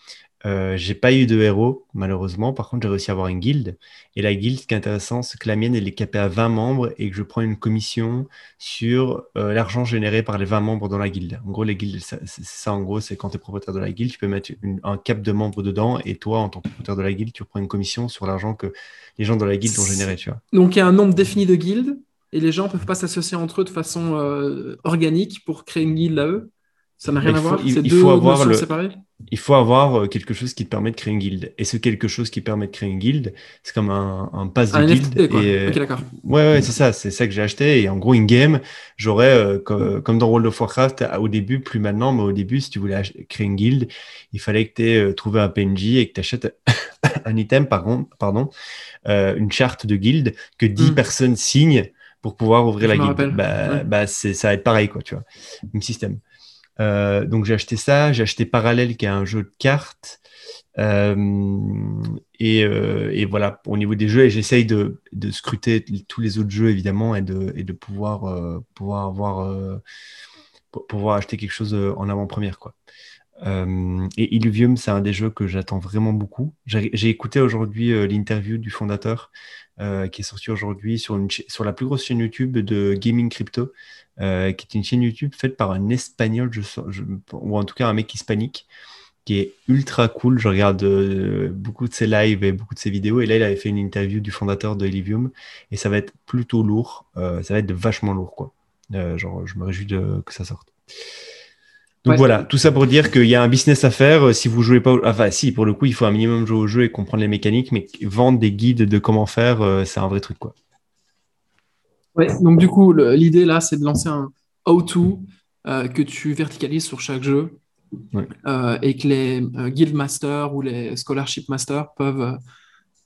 Euh, j'ai pas eu de héros, malheureusement. Par contre, j'ai réussi à avoir une guilde. Et la guilde, ce qui est intéressant, c'est que la mienne, elle est capée à 20 membres et que je prends une commission sur euh, l'argent généré par les 20 membres dans la guilde. En gros, les guildes, c'est ça, en gros, c'est quand tu es propriétaire de la guilde, tu peux mettre une, un cap de membres dedans et toi, en tant que propriétaire de la guilde, tu prends une commission sur l'argent que les gens dans la guilde ont généré, tu vois. Donc, il y a un nombre défini de guildes et les gens ne peuvent pas s'associer entre eux de façon euh, organique pour créer une guilde à eux. Ça n'a rien à voir. Il, faut avoir le, il faut avoir quelque chose qui te permet de créer une guilde. Et ce quelque chose qui permet de créer une guilde, c'est comme un, un pass de guilde. et, ok, d'accord. Ouais, ouais, c'est ça. C'est ça que j'ai acheté. Et en gros, in-game, j'aurais, euh, comme, dans World of Warcraft, au début, plus maintenant, mais au début, si tu voulais créer une guilde, il fallait que tu aies euh, trouvé un PNJ et que tu achètes <laughs> un item, pardon, pardon euh, une charte de guilde que 10 hmm. personnes signent pour pouvoir ouvrir la guilde. Bah, bah ça va être pareil, quoi, tu vois. Même système. Euh, donc j'ai acheté ça, j'ai acheté Parallèle qui est un jeu de cartes. Euh, et, euh, et, voilà, au niveau des jeux, et j'essaye de, de, scruter tous les autres jeux évidemment et de, et de pouvoir, pouvoir avoir, pouvoir acheter quelque chose en avant-première. quoi. et Illuvium, c'est un des jeux que j'attends vraiment beaucoup. J'ai écouté aujourd'hui l'interview du fondateur qui est sorti aujourd'hui sur, sur la plus grosse chaîne YouTube de Gaming Crypto. Euh, qui est une chaîne YouTube faite par un espagnol, ou en tout cas un mec hispanique, qui est ultra cool. Je regarde euh, beaucoup de ses lives et beaucoup de ses vidéos. Et là, il avait fait une interview du fondateur de Elivium. Et ça va être plutôt lourd. Euh, ça va être vachement lourd, quoi. genre, je me réjouis de, que ça sorte. Donc voilà, tout ça pour dire qu'il y a un business à faire. Si vous jouez pas, enfin si, pour le coup, il faut un minimum jouer au jeu et comprendre les mécaniques, mais vendre des guides de comment faire, c'est un vrai truc, quoi donc du coup, l'idée là, c'est de lancer un how-to euh, que tu verticalises sur chaque jeu euh, et que les euh, guild masters ou les scholarship masters peuvent,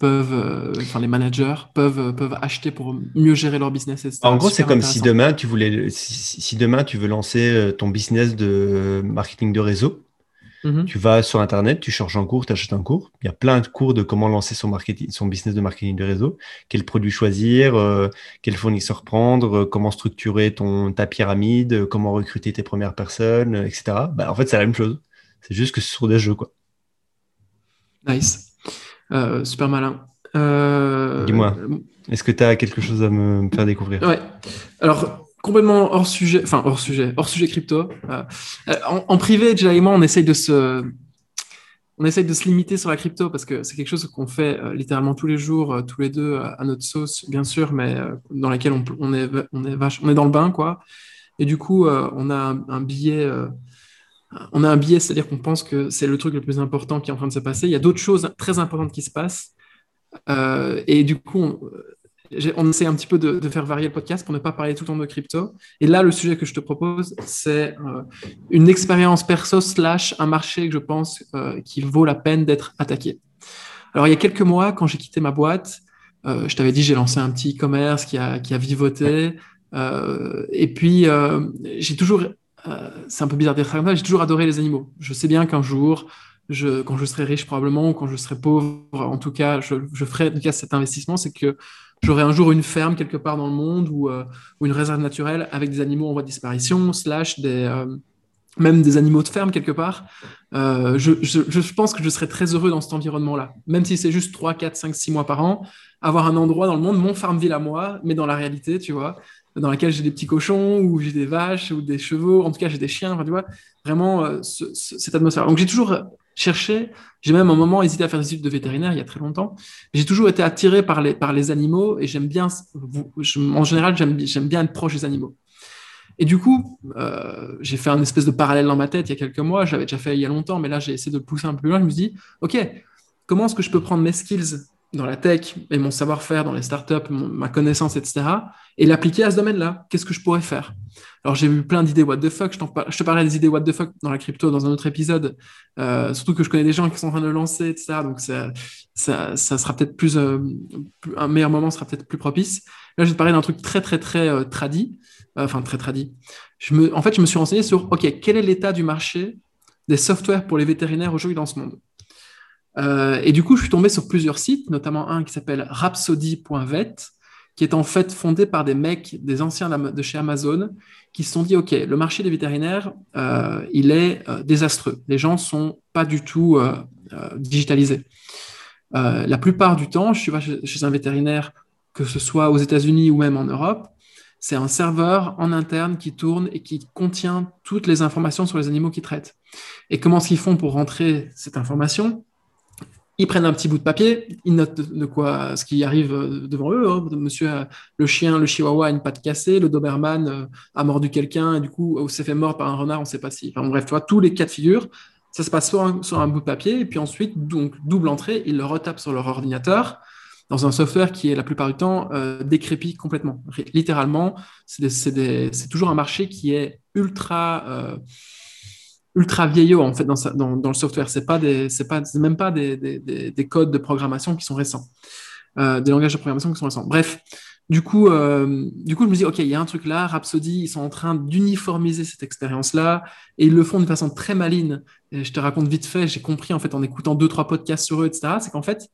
peuvent enfin les managers peuvent, peuvent acheter pour mieux gérer leur business. En gros, c'est comme si demain tu voulais, si, demain tu veux lancer ton business de marketing de réseau. Mhm. Tu vas sur Internet, tu cherches un cours, tu achètes un cours. Il y a plein de cours de comment lancer son, marketing, son business de marketing de réseau, quel produit choisir, euh, quel fournisseur prendre, euh, comment structurer ton, ta pyramide, euh, comment recruter tes premières personnes, etc. Bah, en fait, c'est la même chose. C'est juste que ce sont des jeux. Quoi. Nice. Super malin. Dis-moi, est-ce que tu as quelque chose à me faire découvrir? Ouais. Alors, complètement hors sujet, enfin hors sujet, hors sujet crypto. Euh, euh, en, privé, déjà et moi, on essaye de se, on essaye de se limiter sur la crypto parce que c'est quelque chose qu'on fait euh, littéralement tous les jours, tous les deux à notre sauce, bien sûr, mais dans laquelle on, on, est, on est vache, on est dans le bain, quoi. Et du coup, on a un, un billet. On a un billet, c'est-à-dire qu'on pense que c'est le truc le plus important qui est en train de se passer. Il y a d'autres choses très importantes qui se passent. et du coup, on, on essaie un petit peu de, faire varier le podcast pour ne pas parler tout le temps de crypto. Et là, le sujet que je te propose, c'est euh, une expérience perso slash un marché que je pense euh, qui vaut la peine d'être attaqué. Alors, il y a quelques mois, quand j'ai quitté ma boîte, euh, je t'avais dit, j'ai lancé un petit e-commerce qui a, qui a vivoté. et puis, j'ai toujours, c'est un peu bizarre d'être ça, j'ai toujours adoré les animaux. Je sais bien qu'un jour, quand je serai riche probablement, ou quand je serai pauvre, en tout cas, je, ferai en cet investissement, c'est que j'aurai un jour une ferme quelque part dans le monde ou, euh, une réserve naturelle avec des animaux en voie de disparition, euh, même des animaux de ferme quelque part. Euh, je, je, pense que je serais très heureux dans cet environnement-là, même si c'est juste 3, 4, 5, 6 mois par an, avoir un endroit dans le monde, mon farm-ville à moi, mais dans la réalité, tu vois, dans laquelle j'ai des petits cochons ou j'ai des vaches ou des chevaux, en tout cas j'ai des chiens, tu vois, vraiment cette atmosphère. Donc j'ai toujours chercher. J'ai même un moment hésité à faire des études de vétérinaire il y a très longtemps. J'ai toujours été attiré par les, par les animaux et j'aime bien, en général, j'aime bien être proche des animaux. Et du coup, euh, j'ai fait un espèce de parallèle dans ma tête il y a quelques mois. J'avais déjà fait il y a longtemps, mais là, j'ai essayé de le pousser un peu plus loin. Je me suis dit, OK, comment est-ce que je peux prendre mes skills dans la tech et mon savoir-faire dans les startups, ma connaissance, etc., et l'appliquer à ce domaine-là. Qu'est-ce que je pourrais faire? Alors, j'ai eu plein d'idées what the fuck. Je, te parlais des idées what the fuck dans la crypto dans un autre épisode, euh, surtout que je connais des gens qui sont en train de le lancer, etc. Donc, ça, ça, sera peut-être plus, euh, un meilleur moment sera peut-être plus propice. Là, je vais te parler d'un truc très, très, très euh, tradi, enfin, très tradi. Je me, en fait, je me suis renseigné sur, OK, quel est l'état du marché des softwares pour les vétérinaires aujourd'hui dans ce monde? Euh, et du coup, je suis tombé sur plusieurs sites, notamment un qui s'appelle rhapsody.vet, qui est en fait fondé par des mecs, des anciens de chez Amazon, qui se sont dit, OK, le marché des vétérinaires, euh, il est euh, désastreux. Les gens ne sont pas du tout digitalisés. la plupart du temps, je suis chez, chez un vétérinaire, que ce soit aux États-Unis ou même en Europe, c'est un serveur en interne qui tourne et qui contient toutes les informations sur les animaux qu'ils traitent. Et comment est-ce qu'ils font pour rentrer cette information? Ils prennent un petit bout de papier, ils notent de quoi, ce qui arrive devant eux. Hein. Monsieur, le chien, le chihuahua a une patte cassée, le Doberman euh, a mordu quelqu'un et du coup s'est fait mort par un renard, on ne sait pas si. Bref, tu vois, tous les cas de figure, ça se passe sur un, bout de papier et puis ensuite, donc double entrée, ils le retapent sur leur ordinateur dans un software qui est la plupart du temps euh, décrépit complètement. Littéralement, c'est toujours un marché qui est ultra euh, ultra vieillot en fait dans, dans, le software. C'est pas des, c'est pas, même pas des, des, des, codes de programmation qui sont récents, euh, des langages de programmation qui sont récents. Bref, du coup, euh, du coup, je me dis ok, il y a un truc là. Rhapsody, ils sont en train d'uniformiser cette expérience-là et ils le font de façon très maligne. Et je te raconte vite fait, j'ai compris en fait en écoutant deux trois podcasts sur eux, etc. C'est qu'en fait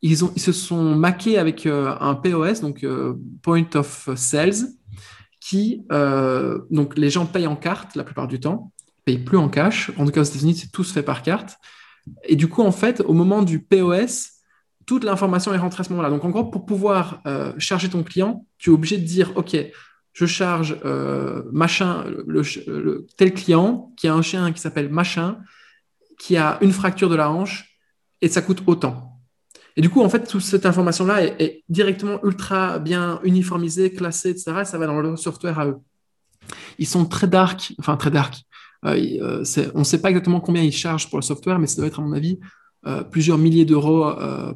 ils, ont, ils se sont maqués avec euh, un POS, donc Point of Sales, qui donc les gens payent en carte la plupart du temps plus en cash. En tout cas, aux États-Unis, c'est tout fait par carte. Et du coup, en fait, au moment du POS, toute l'information est rentrée à ce moment-là. Donc, en gros, pour pouvoir euh, charger ton client, tu es obligé de dire, OK, je charge euh, machin, tel client qui a un chien qui s'appelle machin, qui a une fracture de la hanche, et ça coûte autant. Et du coup, en fait, toute cette information-là est, directement ultra bien uniformisée, classée, etc. Et ça va dans le software à eux. Ils sont très dark, enfin très dark. Euh, euh, on ne sait pas exactement combien ils chargent pour le software, mais ça doit être, à mon avis, euh, plusieurs milliers d'euros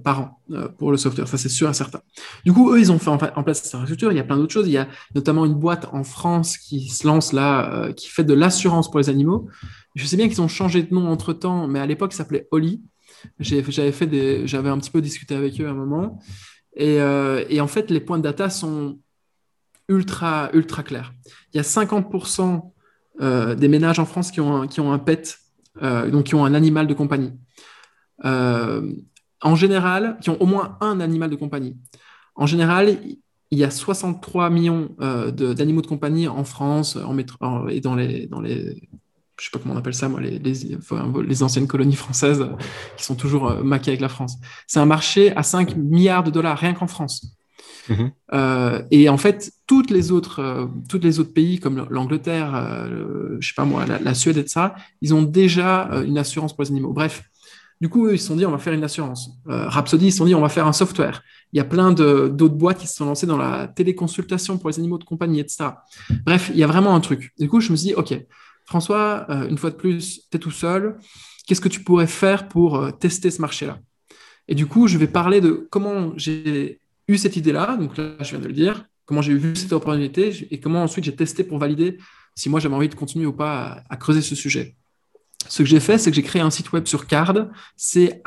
par an pour le software, ça c'est sûr et certain. Du coup, eux, ils ont fait en, place cette infrastructure. Il y a plein d'autres choses. Il y a notamment une boîte en France qui se lance là, qui fait de l'assurance pour les animaux. Je sais bien qu'ils ont changé de nom entre temps, mais à l'époque, ça s'appelait Oli. J'avais fait j'avais un petit peu discuté avec eux à un moment. Et, et, en fait, les points de data sont ultra, ultra clairs. Il y a 50% euh, des ménages en France qui ont un, qui ont un pet, euh, donc qui ont un animal de compagnie. Euh, en général, qui ont au moins un animal de compagnie. En général, il y a 63 millions d'animaux de, compagnie en France en et dans les, dans les, je sais pas comment on appelle ça, moi, les, les, anciennes colonies françaises qui sont toujours maquées avec la France. C'est un marché à 5 milliards de dollars, rien qu'en France. Mhm. Euh, et en fait, toutes les autres, euh, toutes les autres pays comme l'Angleterre, euh, je sais pas moi, la, Suède et ça, ils ont déjà une assurance pour les animaux. Bref, du coup, ils se sont dit, on va faire une assurance. Rhapsody, ils se sont dit, on va faire un software. Il y a plein d'autres boîtes qui se sont lancées dans la téléconsultation pour les animaux de compagnie, etc. Bref, il y a vraiment un truc. Du coup, je me suis dit, OK, François, une fois de plus, tu es tout seul. Qu'est-ce que tu pourrais faire pour tester ce marché-là? Et du coup, je vais parler de comment j'ai eu cette idée-là, donc là, je viens de le dire, comment j'ai vu cette opportunité et comment ensuite j'ai testé pour valider si moi j'avais envie de continuer ou pas à, creuser ce sujet. Ce que j'ai fait, c'est que j'ai créé un site web sur Card, C-A-R-R-D.co.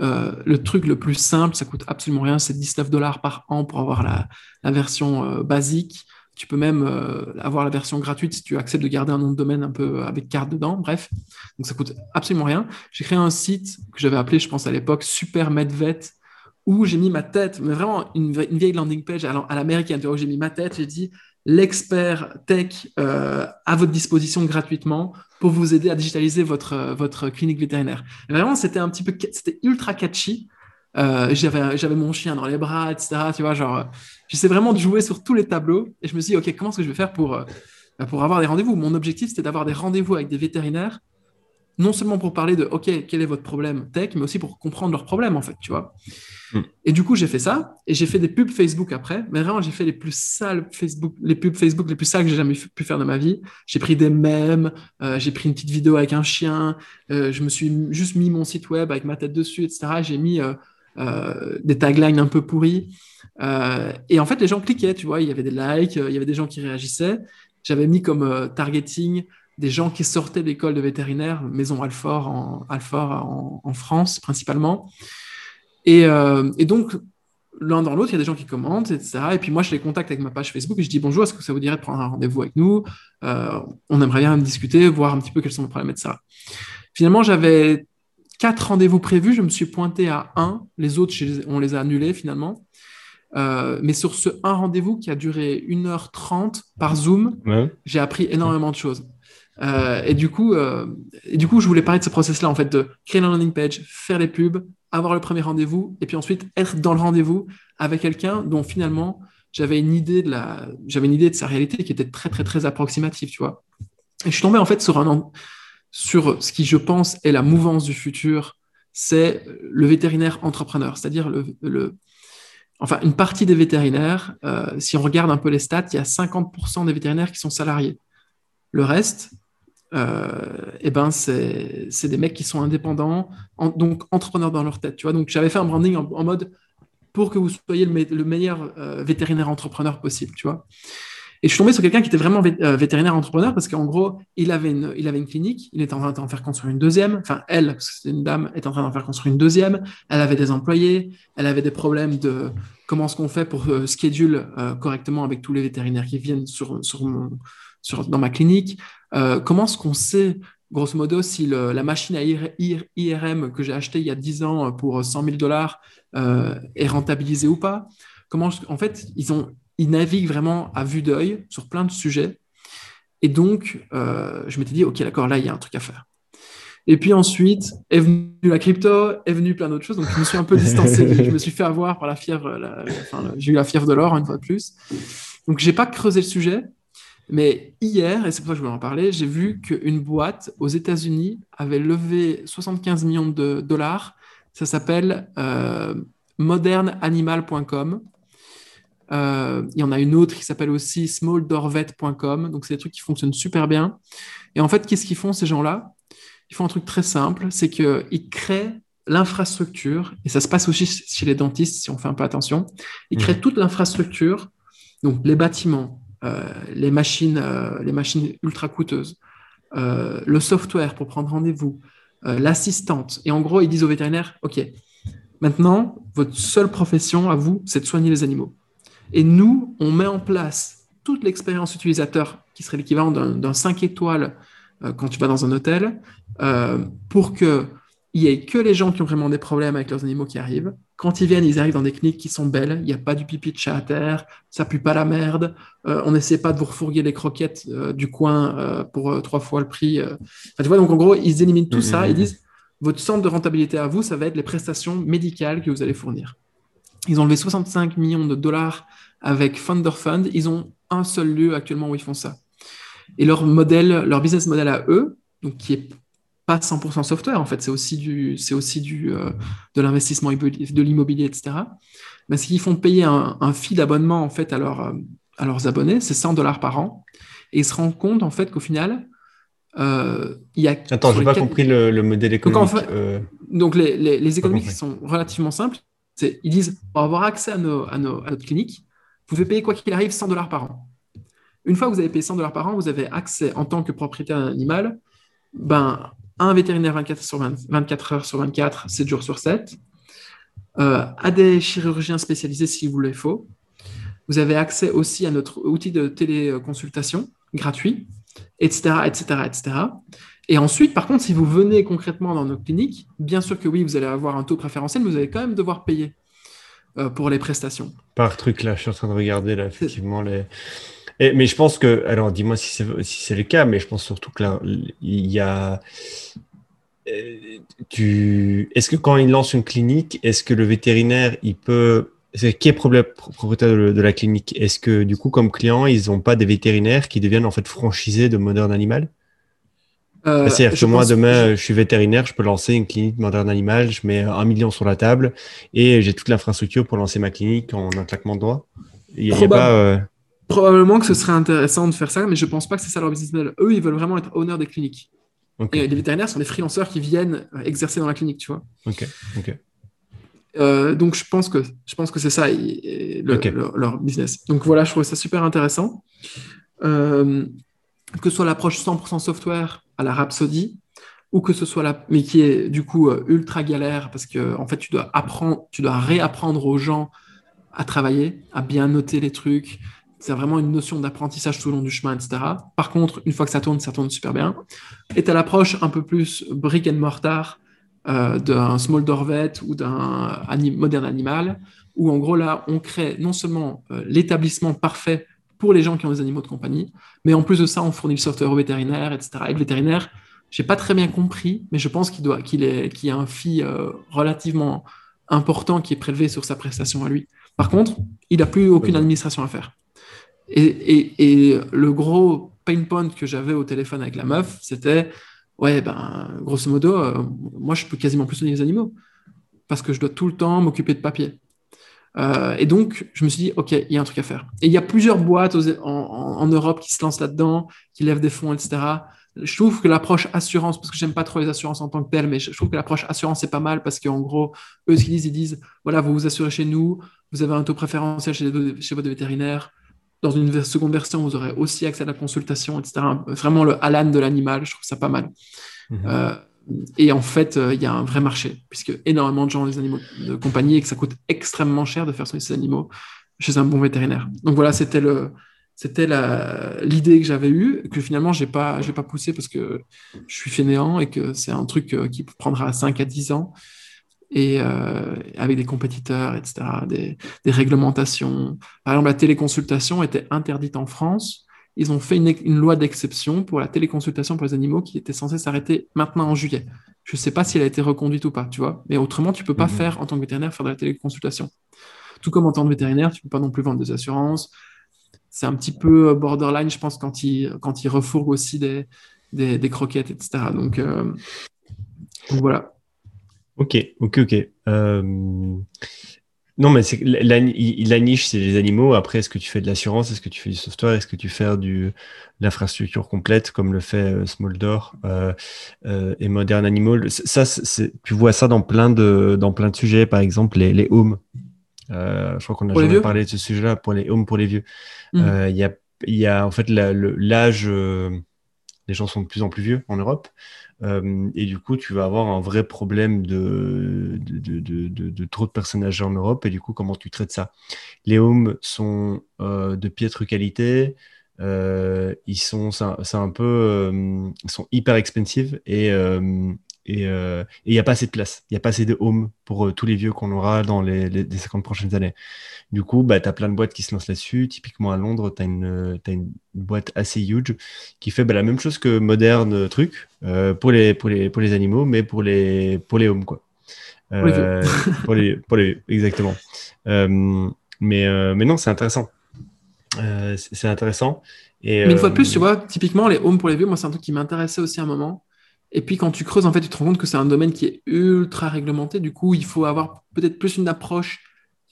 Euh, le truc le plus simple, ça coûte absolument rien, c'est 19 dollars par an pour avoir la, version euh, basique. Tu peux même euh, avoir la version gratuite si tu acceptes de garder un nom de domaine un peu avec carte dedans. Bref, donc ça coûte absolument rien. J'ai créé un site que j'avais appelé, je pense à l'époque, Super Medvet, où j'ai mis ma tête, mais vraiment une, vieille landing page à l'américaine, où j'ai mis ma tête, j'ai dit l'expert tech euh, à votre disposition gratuitement pour vous aider à digitaliser votre, votre clinique vétérinaire. vraiment, c'était un petit peu, c'était ultra catchy. Euh, j'avais mon chien dans les bras, etc. Tu vois, genre, j'essaie vraiment de jouer sur tous les tableaux et je me suis dit, OK, comment est-ce que je vais faire pour, euh, bah, pour avoir des rendez-vous? Mon objectif, c'était d'avoir des rendez-vous avec des vétérinaires, non seulement pour parler de, OK, quel est votre problème tech, mais aussi pour comprendre leurs problèmes, en fait, tu vois. Hmm. Et du coup, j'ai fait ça et j'ai fait des pubs Facebook après, mais vraiment, j'ai fait les plus sales Facebook, les pubs Facebook les plus sales que j'ai jamais pu faire de ma vie. J'ai pris des mèmes, euh, j'ai pris une petite vidéo avec un chien, je me suis juste mis mon site web avec ma tête dessus, etc. J'ai mis euh, des taglines un peu pourries. Euh, et en fait, les gens cliquaient, tu vois, il y avait des likes, il y avait des gens qui réagissaient. J'avais mis comme euh, targeting des gens qui sortaient d'école de vétérinaire, Maison Alfort en, France principalement. Et, donc, l'un dans l'autre, il y a des gens qui commentent, etc. Et puis moi, je les contacte avec ma page Facebook et je dis bonjour, est-ce que ça vous dirait de prendre un rendez-vous avec nous? On aimerait bien discuter, voir un petit peu quels sont les problèmes, etc. Finalement, j'avais quatre rendez-vous prévus, je me suis pointé à un. Les autres, on les a annulés finalement. Euh, mais sur ce un rendez-vous qui a duré 1h30 par Zoom, j'ai appris énormément de choses. Euh, et, du coup, euh, et du coup, je voulais parler de ce process-là, en fait, de créer la landing page, faire les pubs, avoir le premier rendez-vous, et puis ensuite être dans le rendez-vous avec quelqu'un dont finalement j'avais une idée de la, j'avais une idée de sa réalité qui était très très très approximative, tu vois. Et je suis tombé en fait sur un, sur ce qui, je pense, est la mouvance du futur, c'est le vétérinaire entrepreneur, c'est-à-dire le, enfin, une partie des vétérinaires, euh, si on regarde un peu les stats, il y a 50% des vétérinaires qui sont salariés. Le reste, euh, eh ben c'est des mecs qui sont indépendants, donc entrepreneurs dans leur tête. Tu vois donc j'avais fait un branding en, mode pour que vous soyez le, meilleur euh, vétérinaire entrepreneur possible. Tu vois et je suis tombé sur quelqu'un qui était vraiment euh, vétérinaire entrepreneur parce qu'en gros, il avait, une, il avait une clinique, il était en train d'en faire construire une deuxième. Enfin, elle, parce que c'est une dame, est en train d'en faire construire une deuxième. Elle avait des employés, elle avait des problèmes de comment est-ce qu'on fait pour euh, euh, correctement avec tous les vétérinaires qui viennent sur, sur, mon, sur dans ma clinique. Euh, comment est-ce qu'on sait, grosso modo, si la machine à IRM que j'ai achetée il y a 10 ans pour 100 000 dollars est rentabilisée ou pas? Comment, en fait, ils ont il navigue vraiment à vue d'œil sur plein de sujets. Et donc, euh, je m'étais dit, OK, d'accord, là, il y a un truc à faire. Et puis ensuite, est venue la crypto, est venue plein d'autres choses. Donc, je me suis un peu distancé. <laughs> je me suis fait avoir par la fièvre. j'ai eu la fièvre de l'or, une fois de plus. Donc, j'ai pas creusé le sujet. Mais hier, et c'est pour ça que je voulais en parler, j'ai vu qu'une boîte aux États-Unis avait levé 75 millions de dollars. Ça s'appelle euh, modernanimal.com. Euh, il y en a une autre qui s'appelle aussi smalldorvet.com. Donc, c'est des trucs qui fonctionnent super bien. Et en fait, qu'est-ce qu'ils font, ces gens-là? Ils font un truc très simple c'est qu'ils créent l'infrastructure, et ça se passe aussi chez les dentistes si on fait un peu attention. Ils créent mhm. toute l'infrastructure, donc les bâtiments, euh, les, machines, euh, les machines ultra coûteuses, le software pour prendre rendez-vous, l'assistante. Et en gros, ils disent aux vétérinaires OK, maintenant, votre seule profession à vous, c'est de soigner les animaux. Et nous, on met en place toute l'expérience utilisateur qui serait l'équivalent d'un 5 étoiles euh, quand tu vas dans un hôtel, euh, pour qu'il n'y ait que les gens qui ont vraiment des problèmes avec leurs animaux qui arrivent. Quand ils viennent, ils arrivent dans des cliniques qui sont belles, il n'y a pas du pipi de chat à terre, ça pue pas la merde, euh, on n'essaie pas de vous refourguer les croquettes du coin pour trois fois le prix. tu vois, donc en gros, ils éliminent tout mmh, ça, mmh, ils mmh. disent, votre centre de rentabilité à vous, ça va être les prestations médicales que vous allez fournir. Ils ont levé 65 millions de dollars avec Thunder Fund. Ils ont un seul lieu actuellement où ils font ça. Et leur modèle, leur business model à eux, donc qui est pas 100% software, en fait, c'est aussi du, c'est aussi du, euh, de l'investissement de l'immobilier, etc. Mais ce qu'ils font payer un, un fee d'abonnement en fait à, leur, à leurs abonnés, c'est 100 dollars par an. Et ils se rendent compte en fait qu'au final, euh, il y a. Attends, je n'ai pas compris le, modèle économique. Euh. Donc, les, les, les économies sont relativement simples ils disent pour avoir accès à, notre clinique, vous devez payer quoi qu'il arrive 100 dollars par an. Une fois que vous avez payé 100 dollars par an, vous avez accès en tant que propriétaire d'un animal ben, à un vétérinaire 24, sur 24 heures sur 24, 7 jours sur 7, euh, à des chirurgiens spécialisés s'il vous le faut. Vous avez accès aussi à notre outil de téléconsultation gratuit, etc., etc., etc. Et ensuite, par contre, si vous venez concrètement dans nos cliniques, bien sûr que oui, vous allez avoir un taux préférentiel, mais vous allez quand même devoir payer euh, pour les prestations. Par truc, là, je suis en train de regarder, là, effectivement, les... mais je pense que, alors dis-moi si c'est si le cas, mais je pense surtout que là, il y a... Euh, tu... Est-ce que quand il lance une clinique, est-ce que le vétérinaire, il peut... Qui est propriétaire de, la clinique Est-ce que du coup, comme client, ils n'ont pas des vétérinaires qui deviennent en fait franchisés de Modern Animal euh, C'est-à-dire que moi, demain, je... suis vétérinaire, je peux lancer une clinique moderne animal, je mets un million sur la table et j'ai toute l'infrastructure pour lancer ma clinique en un claquement de doigts. Il euh, Probablement que ce serait intéressant de faire ça, mais je pense pas que c'est ça leur business model. Eux, ils veulent vraiment être honneurs des cliniques. Et les vétérinaires sont les freelanceurs qui viennent exercer dans la clinique, tu vois. Ok, ok. Euh, donc je pense que je pense que c'est ça leur business. Donc voilà, je trouve ça super intéressant. Euh, que ce soit l'approche 100% software à la Rhapsody, ou que ce soit la, mais qui est du coup euh, ultra galère parce que en fait tu dois apprendre, tu dois réapprendre aux gens à travailler, à bien noter les trucs. C'est vraiment une notion d'apprentissage tout au long du chemin, etc. Par contre, une fois que ça tourne, ça tourne super bien. Et à l'approche un peu plus brick and mortar euh, d'un small dorvet ou d'un moderne animal, où en gros là, on crée non seulement euh, l'établissement parfait pour les gens qui ont des animaux de compagnie. Mais en plus de ça, on fournit le software au vétérinaire, etc. Et le vétérinaire, j'ai pas très bien compris, mais je pense qu'il doit, qu'il est, qu'il y a un fee euh, relativement important qui est prélevé sur sa prestation à lui. Par contre, il n'a plus aucune administration à faire. Et, et, et, le gros pain point que j'avais au téléphone avec la meuf, c'était ouais, ben, grosso modo, euh, moi, je peux quasiment plus soigner les animaux parce que je dois tout le temps m'occuper de papier. Euh, et donc, je me suis dit, OK, il y a un truc à faire. Et il y a plusieurs boîtes en, Europe qui se lancent là-dedans, qui lèvent des fonds, etc. Je trouve que l'approche assurance, parce que j'aime pas trop les assurances en tant que telles, mais je trouve que l'approche assurance est pas mal parce qu'en gros, eux, ce qu'ils disent, ils disent, voilà, vous vous assurez chez nous, vous avez un taux préférentiel chez, chez votre vétérinaire. Dans une seconde version, vous aurez aussi accès à la consultation, etc. Vraiment le Alan de l'animal, je trouve ça pas mal. Mhm. Euh, et en fait, euh, il y a un vrai marché, puisque énormément de gens ont des animaux de compagnie et que ça coûte extrêmement cher de faire soigner ces animaux chez un bon vétérinaire. Donc voilà, c'était le, c'était l'idée que j'avais eue, que finalement, je n'ai pas, pas poussé parce que je suis fainéant et que c'est un truc euh, qui prendra 5 à 10 ans, et euh, avec des compétiteurs, etc., des, réglementations. Par exemple, la téléconsultation était interdite en France ils ont fait une, loi d'exception pour la téléconsultation pour les animaux qui était censée s'arrêter maintenant en juillet. Je ne sais pas si elle a été reconduite ou pas, tu vois. Mais autrement, tu ne peux pas mhm. faire, en tant que vétérinaire, faire de la téléconsultation. Tout comme en tant que vétérinaire, tu ne peux pas non plus vendre des assurances. C'est un petit peu euh, borderline, je pense, quand ils quand refourguent aussi des, des, croquettes, etc. Donc, euh, donc, voilà. Ok, ok, ok. Euh... Non, mais c'est la, la, niche, c'est les animaux. Après, est-ce que tu fais de l'assurance? Est-ce que tu fais du software? Est-ce que tu fais du l'infrastructure complète comme le fait euh, Smolder euh, euh, et Modern Animal? Ça, c'est, tu vois ça dans plein de dans plein de sujets. Par exemple, les, les homes. Euh, je crois qu'on a jamais parlé de ce sujet-là pour les homes pour les vieux. Mmh. Euh, il y a il y a en fait l'âge. Les gens sont de plus en plus vieux en Europe. Euh, et du coup, tu vas avoir un vrai problème de, trop de personnes âgées en Europe. Et du coup, comment tu traites ça? Les homes sont euh, de piètre qualité. Euh, ils sont, un, peu, hyper expensive et et il n'y a pas assez de place. Il n'y a pas assez de home pour tous les vieux qu'on aura dans les, les, 50 prochaines années. Du coup, bah, tu as plein de boîtes qui se lancent là-dessus. Typiquement à Londres, tu as, une, une boîte assez huge qui fait bah, la même chose que moderne truc euh, pour, les, pour, les, pour les animaux, mais pour les, pour les homes. Quoi. Euh, pour, les, <laughs> pour les exactement. Euh, mais, mais non, c'est intéressant. c'est intéressant. Et, mais une fois de plus, tu vois, typiquement, les homes pour les vieux, moi, c'est un truc qui m'intéressait aussi à un moment. Et puis quand tu creuses, en fait, tu te rends compte que c'est un domaine qui est ultra réglementé. Du coup, il faut avoir peut-être plus une approche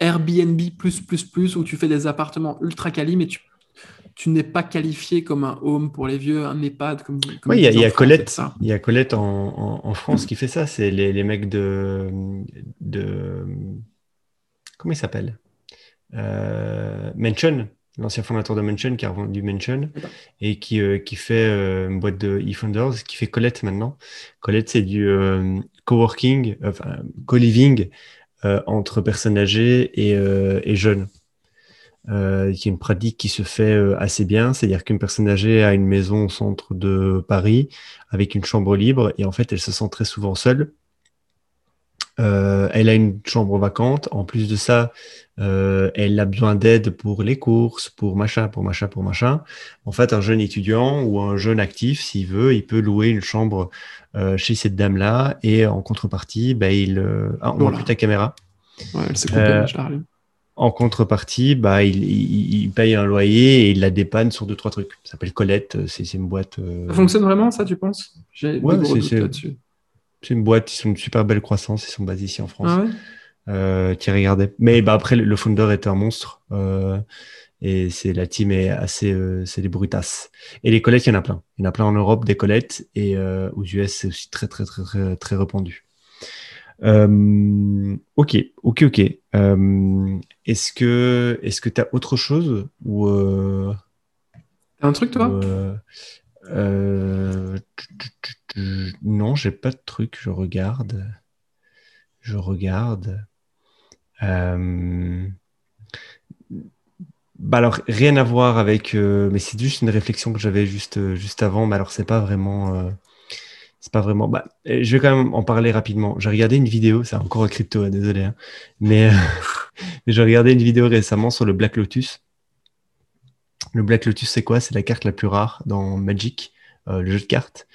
Airbnb plus, plus, plus, où tu fais des appartements ultra quali, mais tu, tu n'es pas qualifié comme un home pour les vieux, un EHPAD. Comme, oui, il y, a Colette, il y a Colette en, en, France qui fait ça. C'est les, les, mecs de, de. Comment il s'appelle euh, Mention, l'ancien fondateur de Mention qui a revendu Mention et qui, euh, qui fait euh, une boîte de eFounders, qui fait Colette maintenant. Colette, c'est du euh, coworking, enfin, co-living euh, entre personnes âgées et, et jeunes. Qui est une pratique qui se fait assez bien, c'est-à-dire qu'une personne âgée a une maison au centre de Paris avec une chambre libre et en fait elle se sent très souvent seule. Elle a une chambre vacante. En plus de ça, elle a besoin d'aide pour les courses, pour machin, pour machin, pour machin. En fait, un jeune étudiant ou un jeune actif, s'il veut, il peut louer une chambre euh, chez cette dame-là. Et en contrepartie, bah, il. Euh, ah, on voit plus ta caméra. Ouais, elle s'est euh, en contrepartie, bah, il, il, paye un loyer et il la dépanne sur deux, trois trucs. Ça s'appelle Colette, c'est une boîte. Ça fonctionne vraiment, ça, tu penses? Ouais, c'est une boîte, ils sont une super belle croissance, ils sont basés ici en France. Ah ouais? Euh, qui regardait. Mais bah, après, le founder est un monstre. Euh, et c'est la team est assez euh, c'est des brutasses et les collettes il y en a plein il y en a plein en Europe des collettes et euh, aux US c'est aussi très très très très très répandu ok ok ok est-ce que est-ce que tu as autre chose ou un truc toi? Non j'ai pas de truc je regarde je regarde bah alors rien à voir avec, euh, mais c'est juste une réflexion que j'avais juste euh, juste avant. Mais alors c'est pas vraiment, euh, c'est pas vraiment. Bah, je vais quand même en parler rapidement. J'ai regardé une vidéo, c'est encore crypto, hein, désolé, hein. mais, <laughs> mais j'ai regardé une vidéo récemment sur le Black Lotus. Le Black Lotus, c'est quoi? C'est la carte la plus rare dans Magic, le jeu de cartes,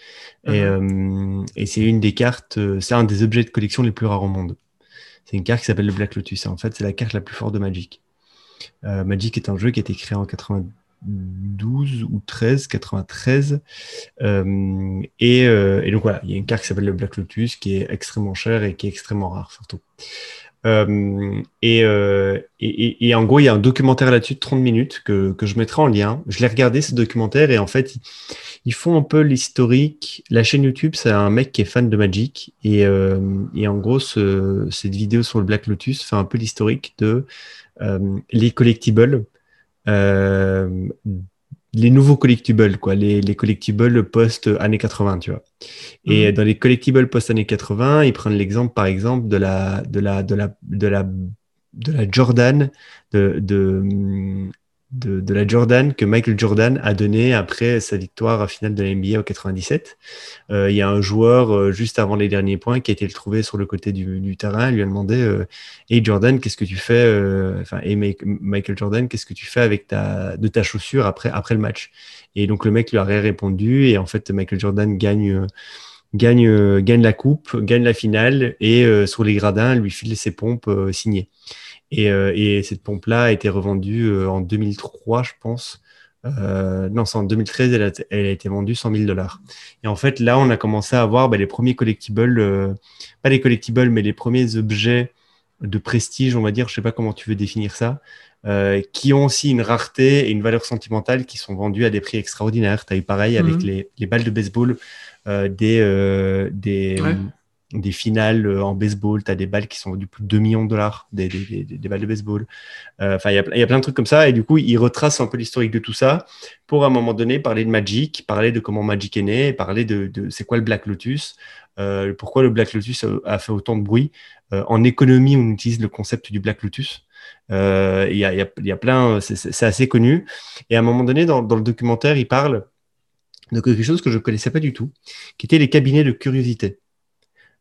et, uh-huh. et c'est une des cartes, c'est un des objets de collection les plus rares au monde. C'est une carte qui s'appelle le Black Lotus. Et en fait, c'est la carte la plus forte de Magic. Euh, Magic est un jeu qui a été créé en 92 12 ou 13, 93. et, et, donc voilà, il y a une carte qui s'appelle le Black Lotus qui est extrêmement cher et qui est extrêmement rare surtout. Euh, euh, et, et, en gros, il y a un documentaire là-dessus de 30 minutes que, que, je mettrai en lien. Je l'ai regardé, ce documentaire, et en fait, ils font un peu l'historique. La chaîne YouTube, c'est un mec qui est fan de Magic. Et, euh, et en gros, ce, cette vidéo sur le Black Lotus fait un peu l'historique de les collectibles les nouveaux collectibles, quoi, les, les collectibles post-années 80, tu vois. Et mhm. dans les collectibles post-années 80, ils prennent l'exemple, par exemple, de la, de la, de la, de la, de la Jordan, de, de, de, la Jordan que Michael Jordan a donné après sa victoire finale de la NBA en 97. Euh, il y a un joueur euh, juste avant les derniers points qui a été le trouvé sur le côté du, terrain. Il lui a demandé euh, Jordan, qu'est-ce que tu fais Enfin, hey Michael Jordan, qu'est-ce que tu fais avec ta, de ta chaussure après, après le match? Et donc le mec lui a répondu et en fait Michael Jordan gagne. Gagne, gagne la coupe, gagne la finale et sur les gradins, lui file ses pompes signées. Euh, et, cette pompe-là a été revendue euh, en 2003, je pense. Euh, non, c'est en 2013, elle a, elle a, été vendue 100 000 dollars. Et en fait, là, on a commencé à avoir bah, les premiers collectibles, pas les collectibles, mais les premiers objets de prestige, on va dire, je sais pas comment tu veux définir ça, qui ont aussi une rareté et une valeur sentimentale qui sont vendus à des prix extraordinaires. Tu as eu pareil avec les, les, balles de baseball, des, des, des finales euh, en baseball, tu as des balles qui sont du plus de 2 millions de dollars, des, des, des, balles de baseball. Euh, enfin, il y, a plein de trucs comme ça. Et du coup, il retrace un peu l'historique de tout ça pour à un moment donné parler de Magic, parler de comment Magic est né, parler de, de c'est quoi le Black Lotus, euh, pourquoi le Black Lotus a, fait autant de bruit. Euh, en économie, on utilise le concept du Black Lotus. Il y, a, y, a, plein, c'est assez connu. Et à un moment donné, dans, dans le documentaire, il parle de quelque chose que je ne connaissais pas du tout, qui était les cabinets de curiosité.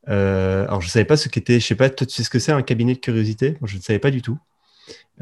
Euh, alors, je ne savais pas ce qu'était, je sais pas, toi, tu sais ce que c'est un cabinet de curiosité? Moi, je ne savais pas du tout.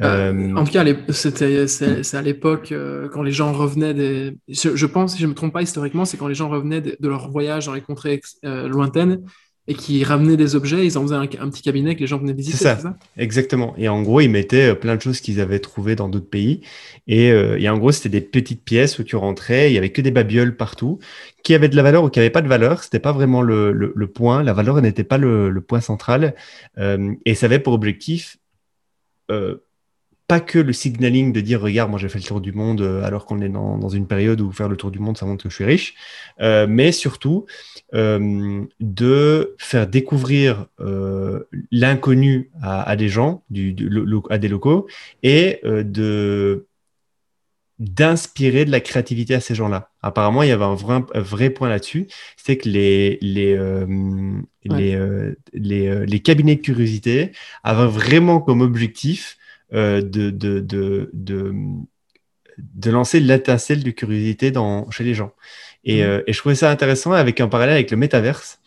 Euh, euh, en tout cas, c'était, c'est, à l'époque quand les gens revenaient des. Je, pense, si je ne me trompe pas historiquement, c'est quand les gens revenaient de, leur voyage dans les contrées lointaines et qui ramenaient des objets, ils en faisaient un, petit cabinet que les gens venaient visiter. C'est ça, exactement. Et en gros, ils mettaient euh, plein de choses qu'ils avaient trouvées dans d'autres pays. Euh, et, en gros, c'était des petites pièces où tu rentrais, il y avait que des babioles partout, qui avaient de la valeur ou qui n'avaient pas de valeur. C'était pas vraiment le, point. La valeur n'était pas le, point central. Euh, et ça avait pour objectif pas que le signaling de dire regarde moi j'ai fait le tour du monde alors qu'on est dans, dans, une période où faire le tour du monde ça montre que je suis riche mais surtout euh, de faire découvrir euh, l'inconnu à, des gens, du, à des locaux, et euh, de d'inspirer de la créativité à ces gens-là. Apparemment, il y avait un vrai, vrai point là-dessus, c'est que les, les, les, les, les, cabinets de curiosité avaient vraiment comme objectif de, de, de, de, de lancer l'étincelle de curiosité dans, chez les gens. Mm. Euh, et, je trouvais ça intéressant avec un parallèle avec le métaverse.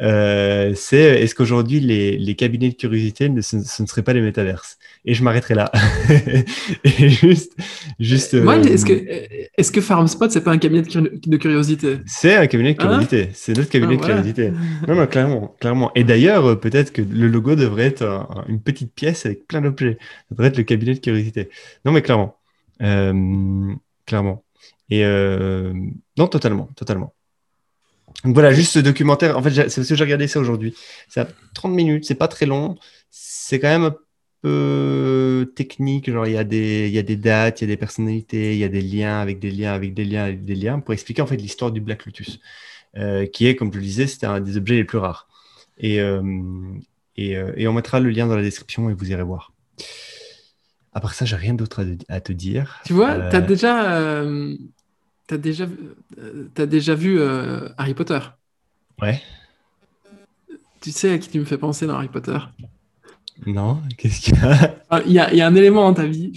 Euh, c'est est-ce qu'aujourd'hui les, les, cabinets de curiosité ne, ce, ne seraient pas les métaverses Et je m'arrêterai là. <laughs> et juste, juste. Euh, est-ce que est-ce que FarmSpot c'est pas un cabinet de, curiosité? C'est un cabinet de ah. curiosité. c'est notre cabinet ah, de curiosité. <laughs> Non, non, clairement, clairement. Et d'ailleurs, peut-être que le logo devrait être une petite pièce avec plein d'objets. Ça devrait être le cabinet de curiosité. Non, mais clairement, clairement. Et euh, non, totalement, totalement. Donc voilà, juste ce documentaire. En fait, c'est parce que j'ai regardé ça aujourd'hui. C'est à 30 minutes, c'est pas très long. C'est quand même un peu technique. Genre, il y, a des, il y a des dates, il y a des personnalités, il y a des liens avec des liens, avec des liens, avec des liens, pour expliquer en fait l'histoire du Black Lotus, euh, qui est, comme je le disais, c'était un des objets les plus rares. Et, euh, et, et, on mettra le lien dans la description et vous irez voir. Après ça, j'ai rien d'autre à, te dire. Tu vois, tu as déjà T'as déjà, euh, as déjà vu euh, Harry Potter? Ouais. Tu sais à qui tu me fais penser dans Harry Potter? Non, qu'est-ce qu'il y a? Ah, Il y, a, y a un élément dans ta vie.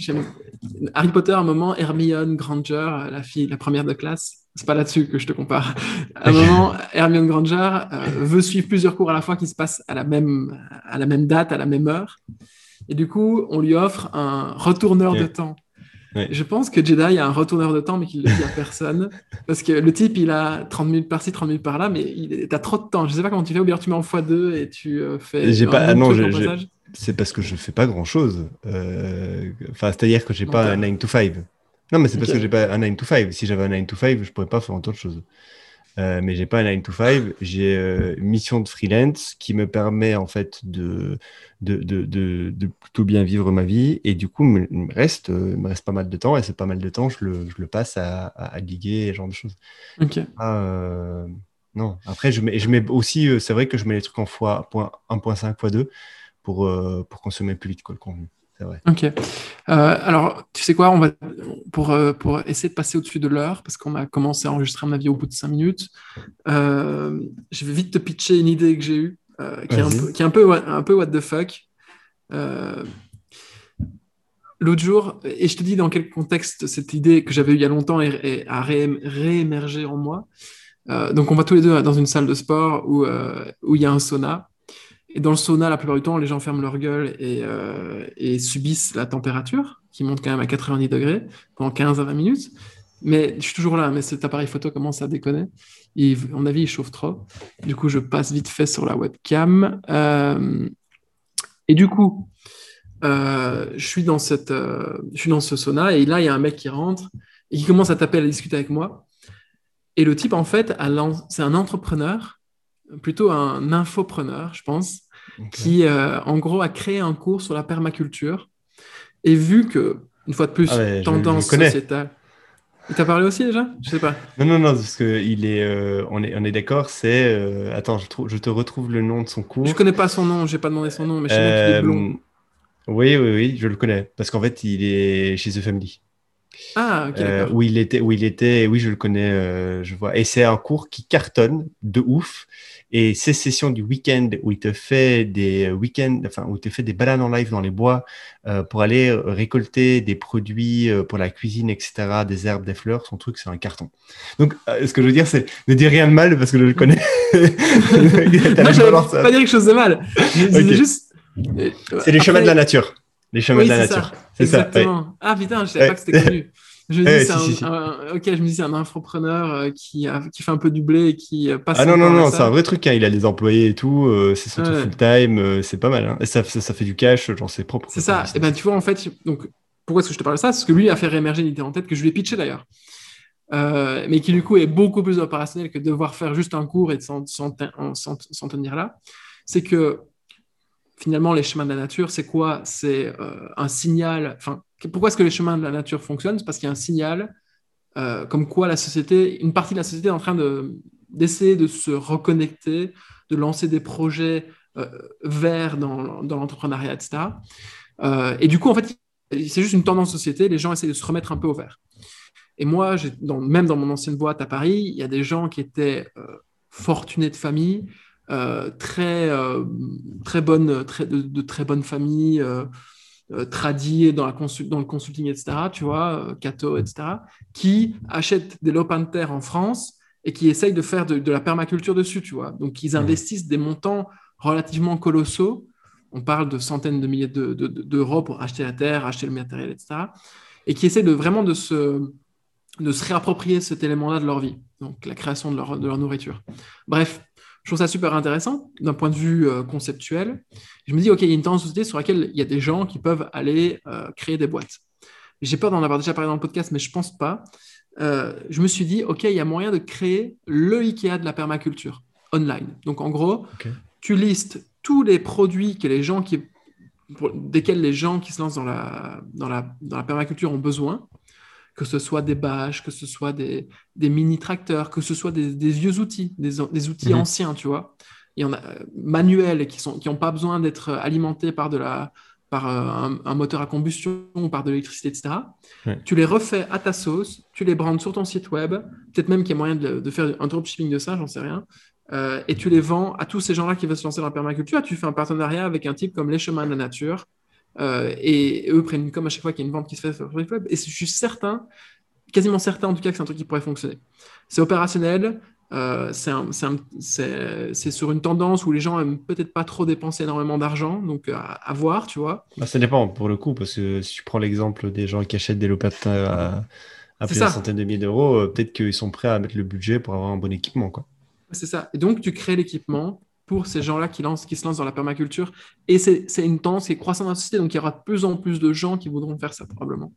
Harry Potter, à un moment, Hermione Granger, la fille, la première de classe, c'est pas là-dessus que je te compare. À un moment, Hermione Granger euh, veut suivre plusieurs cours à la fois qui se passent à la, même, à la même date, à la même heure. Et du coup, on lui offre un retourneur de temps. Je pense que Jedi a un retourneur de temps, mais qu'il ne le dit à personne. <laughs> Parce que le type, il a 30 minutes par-ci, 30 minutes par là, mais tu as trop de temps. Je ne sais pas comment tu fais, ou bien tu mets en x2 et tu euh, fais. J'ai pas. non, c'est parce que je ne fais pas grand-chose. Euh, enfin, c'est-à-dire que je n'ai pas un 9 to 5. Non, mais c'est parce que j'ai pas un 9 to 5. Si j'avais un 9 to 5, je pourrais pas faire autre chose. Euh, mais j'ai pas un 9 to 5. J'ai euh, une mission de freelance qui me permet en fait de, de, de, de, de plutôt bien vivre ma vie. Et du coup, il me me reste, euh, me reste pas mal de temps. Et c'est pas mal de temps, je le, je le passe à, à, à liguer et ce genre de choses. Ok. Ah, euh, non. Après, je mets, je mets aussi, euh, c'est vrai que je mets les trucs en fois point- 1.5 x 2 pour, pour consommer plus vite quoi, le contenu. C'est vrai. Ok. Euh, alors, tu sais quoi, on va pour, euh, pour essayer de passer au-dessus de l'heure, parce qu'on a commencé à enregistrer mon avis au bout de cinq minutes. euh, je vais vite te pitcher une idée que j'ai eue, euh, qui, est un peu, qui est un peu, what- un peu what the fuck. L'autre jour, et je te dis dans quel contexte cette idée que j'avais eue il y a longtemps est- a ré- réémergé en moi. Donc, on va tous les deux dans une salle de sport où, où il y a un sauna. Et dans le sauna, la plupart du temps, les gens ferment leur gueule et, euh, subissent la température, qui monte quand même à 90 degrés pendant 15 à 20 minutes. Mais je suis toujours là, mais cet appareil photo commence à déconner. À mon avis, il chauffe trop. Du coup, je passe vite fait sur la webcam. Euh, et du coup, euh, je, suis dans cette, je suis dans ce sauna et là, il y a un mec qui rentre et qui commence à taper, à discuter avec moi. Et le type, en fait, c'est un entrepreneur, plutôt un infopreneur, je pense, qui, euh, en gros, a créé un cours sur la permaculture. Et vu que, une fois de plus, Ah ouais, tendance je sociétale. Il t'a parlé aussi déjà? Je sais pas. Non, non, non, parce que il est, euh, on est, on est d'accord, c'est. euh, attends, je, trouve, je te retrouve le nom de son cours. Je connais pas son nom, j'ai pas demandé son nom, mais je sais qu'il est blond. oui, oui, oui, je le connais. Parce qu'en fait, il est chez The Family. Ah, ok, Euh, où il était, où il était, oui, je le connais, euh, je vois. Et c'est un cours qui cartonne de ouf. Et ces sessions du week-end où il te fait des week-ends, enfin, où il te fait des balades en live dans les bois euh, pour aller récolter des produits euh, pour la cuisine, etc., des herbes, des fleurs, son truc, c'est un carton. Donc, euh, ce que je veux dire, c'est ne dis rien de mal parce que je le connais. <laughs> Non, même j'avais pas dire quelque chose de mal. Je Ok. juste. C'est les chemins de la nature. Les chemins Oui, de la nature. C'est ça. ouais. Ah putain, je savais Ouais. pas que c'était connu. Je me <laughs> dis, c'est si, si, ok, je me dis, c'est un infopreneur euh, qui, a- qui fait un peu du blé et qui euh, passe. Ah non, non, non, c'est un vrai truc. hein. Il a des employés et tout. euh, c'est Ouais. full time. euh, c'est pas mal. hein. Et ça, ça, ça fait du cash, genre c'est propre. C'est ça. Et ben, tu vois, en fait, donc, pourquoi est-ce que je te parle de ça? C'est parce que lui a fait réémerger une idée en tête que je lui ai pitché d'ailleurs. Euh, mais qui du coup est beaucoup plus opérationnel que de devoir faire juste un cours et de s'en tenir là. C'est que finalement, les chemins de la nature, c'est quoi? C'est euh, un signal. Enfin, pourquoi est-ce que les chemins de la nature fonctionnent? C'est parce qu'il y a un signal euh, comme quoi la société, une partie de la société est en train de, d'essayer de se reconnecter, de lancer des projets euh, verts dans, l'entrepreneuriat, etc. Et du coup, en fait, c'est juste une tendance société. Les gens essaient de se remettre un peu au vert. Et moi, même dans mon ancienne boîte à Paris, il y a des gens qui étaient fortunés de famille, très, euh, très bonnes, très, de, de très bonnes familles, euh, euh, tradies dans, la consul- dans le consulting, etc., tu vois, euh, Cato, etc., qui achètent des lopins de terre en France et qui essayent de faire de, de la permaculture dessus, tu vois. Donc, ils investissent des montants relativement colossaux. On parle de centaines de milliers de- de- de- d'euros pour acheter la terre, acheter le matériel, etc. Et qui essaient de vraiment de se, de se réapproprier cet élément-là de leur vie, donc la création de leur, de leur nourriture. Bref, je trouve ça super intéressant d'un point de vue euh, conceptuel. Je me dis, OK, il y a une tendance société sur laquelle il y a des gens qui peuvent aller euh, créer des boîtes. J'ai peur d'en avoir déjà parlé dans le podcast, mais je pense pas. Euh, je me suis dit, OK, il y a moyen de créer le IKEA de la permaculture online. Donc, en gros, tu listes tous les produits que les gens qui, pour- desquels les gens qui se lancent dans la, dans la, dans la permaculture ont besoin, que ce soit des bâches, que ce soit des, des mini-tracteurs, que ce soit des, des vieux outils, des, des outils Mhm. anciens, tu vois. Il y en a euh, manuels qui n'ont qui ont pas besoin d'être alimentés par, de la, par euh, un, un moteur à combustion ou par de l'électricité, etc. Ouais. Tu les refais à ta sauce, tu les brandes sur ton site web, peut-être même qu'il y a moyen de, de faire un dropshipping de ça, j'en sais rien. Euh, et tu les vends à tous ces gens-là qui veulent se lancer dans la permaculture. Tu fais un partenariat avec un type comme Les Chemins de la Nature. Euh, et eux prennent comme à chaque fois qu'il y a une vente qui se fait sur le site web. Et je suis certain, quasiment certain en tout cas, que c'est un truc qui pourrait fonctionner. C'est opérationnel. euh, c'est un- un- sur une tendance où les gens aiment peut-être pas trop dépenser énormément d'argent, donc à, à voir, tu vois. Bah, ça dépend pour le coup, parce que si tu prends l'exemple des gens qui achètent des terre à, à plusieurs centaines de milliers d'euros, euh, peut-être qu'ils sont prêts à mettre le budget pour avoir un bon équipement. Quoi. C'est ça. Et donc, tu crées l'équipement pour ces gens-là qui, lancent, qui se lancent dans la permaculture. Et c'est une tendance qui est croissante dans la société, donc il y aura de plus en plus de gens qui voudront faire ça probablement.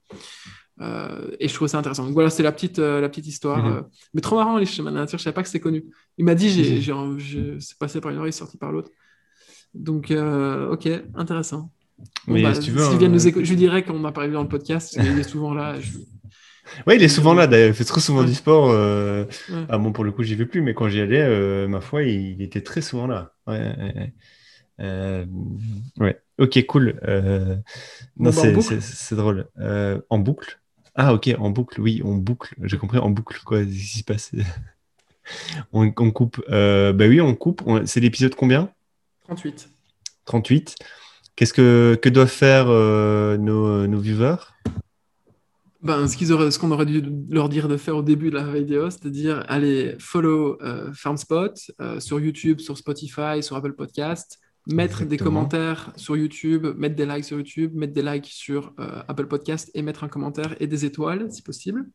et je trouvais ça intéressant. Donc voilà, c'est la petite, la petite histoire. Mhm. mais trop marrant, les chemins de la nature. Je savais pas que c'était connu. Il m'a dit, j'ai, j'ai, c'est passé par une oreille, sorti par l'autre. Donc, ok, intéressant. mais bah, si tu veux, s'il vient hein, nous écouter- je lui dirais qu'on pas vu dans le podcast. Il est souvent là. je- Ouais, il est souvent là, d'ailleurs. Il fait trop souvent du sport. euh, Ouais. Ah bon, pour le coup, j'y vais plus, mais quand j'y allais, euh, ma foi, il, il était très souvent là. Ouais. Euh, ouais. Ok, cool. Non, bah, c'est drôle. En boucle? Ah, ok, en boucle, oui, on boucle. J'ai compris, en boucle, quoi, qu'est-ce qui se passe? <laughs> On, on coupe. Bah oui, on coupe. On- C'est l'épisode combien? 38. 38. Qu'est-ce que, que doivent faire nos, nos viewers? Ben, ce qu'on aurait dû leur dire de faire au début de la vidéo, c'est-à-dire allez follow euh, FarmSpot euh, sur YouTube, sur Spotify, sur Apple Podcast, mettre des commentaires sur YouTube, mettre des likes sur YouTube, mettre des likes sur euh, Apple Podcast et mettre un commentaire et des étoiles si possible.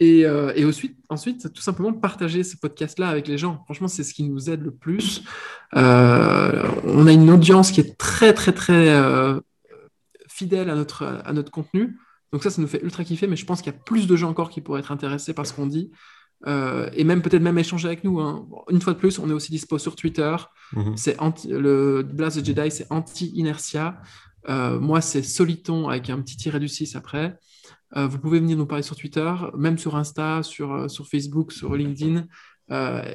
Et, euh, et ensuite, ensuite, tout simplement partager ce podcast-là avec les gens. Franchement, c'est ce qui nous aide le plus. Euh, on a une audience qui est très, très, très euh, fidèle à notre, à notre contenu. Donc ça, ça nous fait ultra kiffer, mais je pense qu'il y a plus de gens encore qui pourraient être intéressés par ce qu'on dit. Euh, et même peut-être même échanger avec nous. hein. Une fois de plus, on est aussi dispo sur Twitter. Mhm. C'est anti, le Blast the Jedi, c'est anti-inertia. Euh, moi, c'est Soliton avec un petit tiret du 6 après. Euh, vous pouvez venir nous parler sur Twitter, même sur Insta, sur, sur Facebook, sur LinkedIn,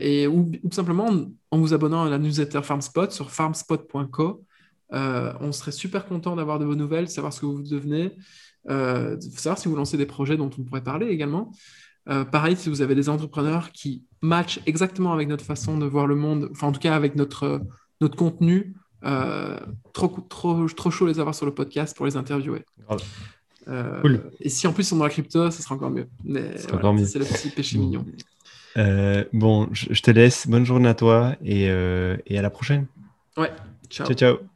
et, ou, ou tout simplement en, vous abonnant à la newsletter FarmSpot sur farmspot.co. On serait super content d'avoir de vos nouvelles, savoir ce que vous devenez, euh, savoir si vous lancez des projets dont on pourrait parler également. Euh, pareil, si vous avez des entrepreneurs qui matchent exactement avec notre façon de voir le monde, enfin en tout cas avec notre, notre contenu, euh, trop, trop, trop chaud les avoir sur le podcast pour les interviewer. Grave. Euh, Cool. Et si en plus ils sont dans la crypto, ça sera encore mieux. Voilà. C'est le petit péché mignon. Euh, bon, je, te laisse. Bonne journée à toi et, euh, et à la prochaine. Ouais, ciao. Ciao, ciao.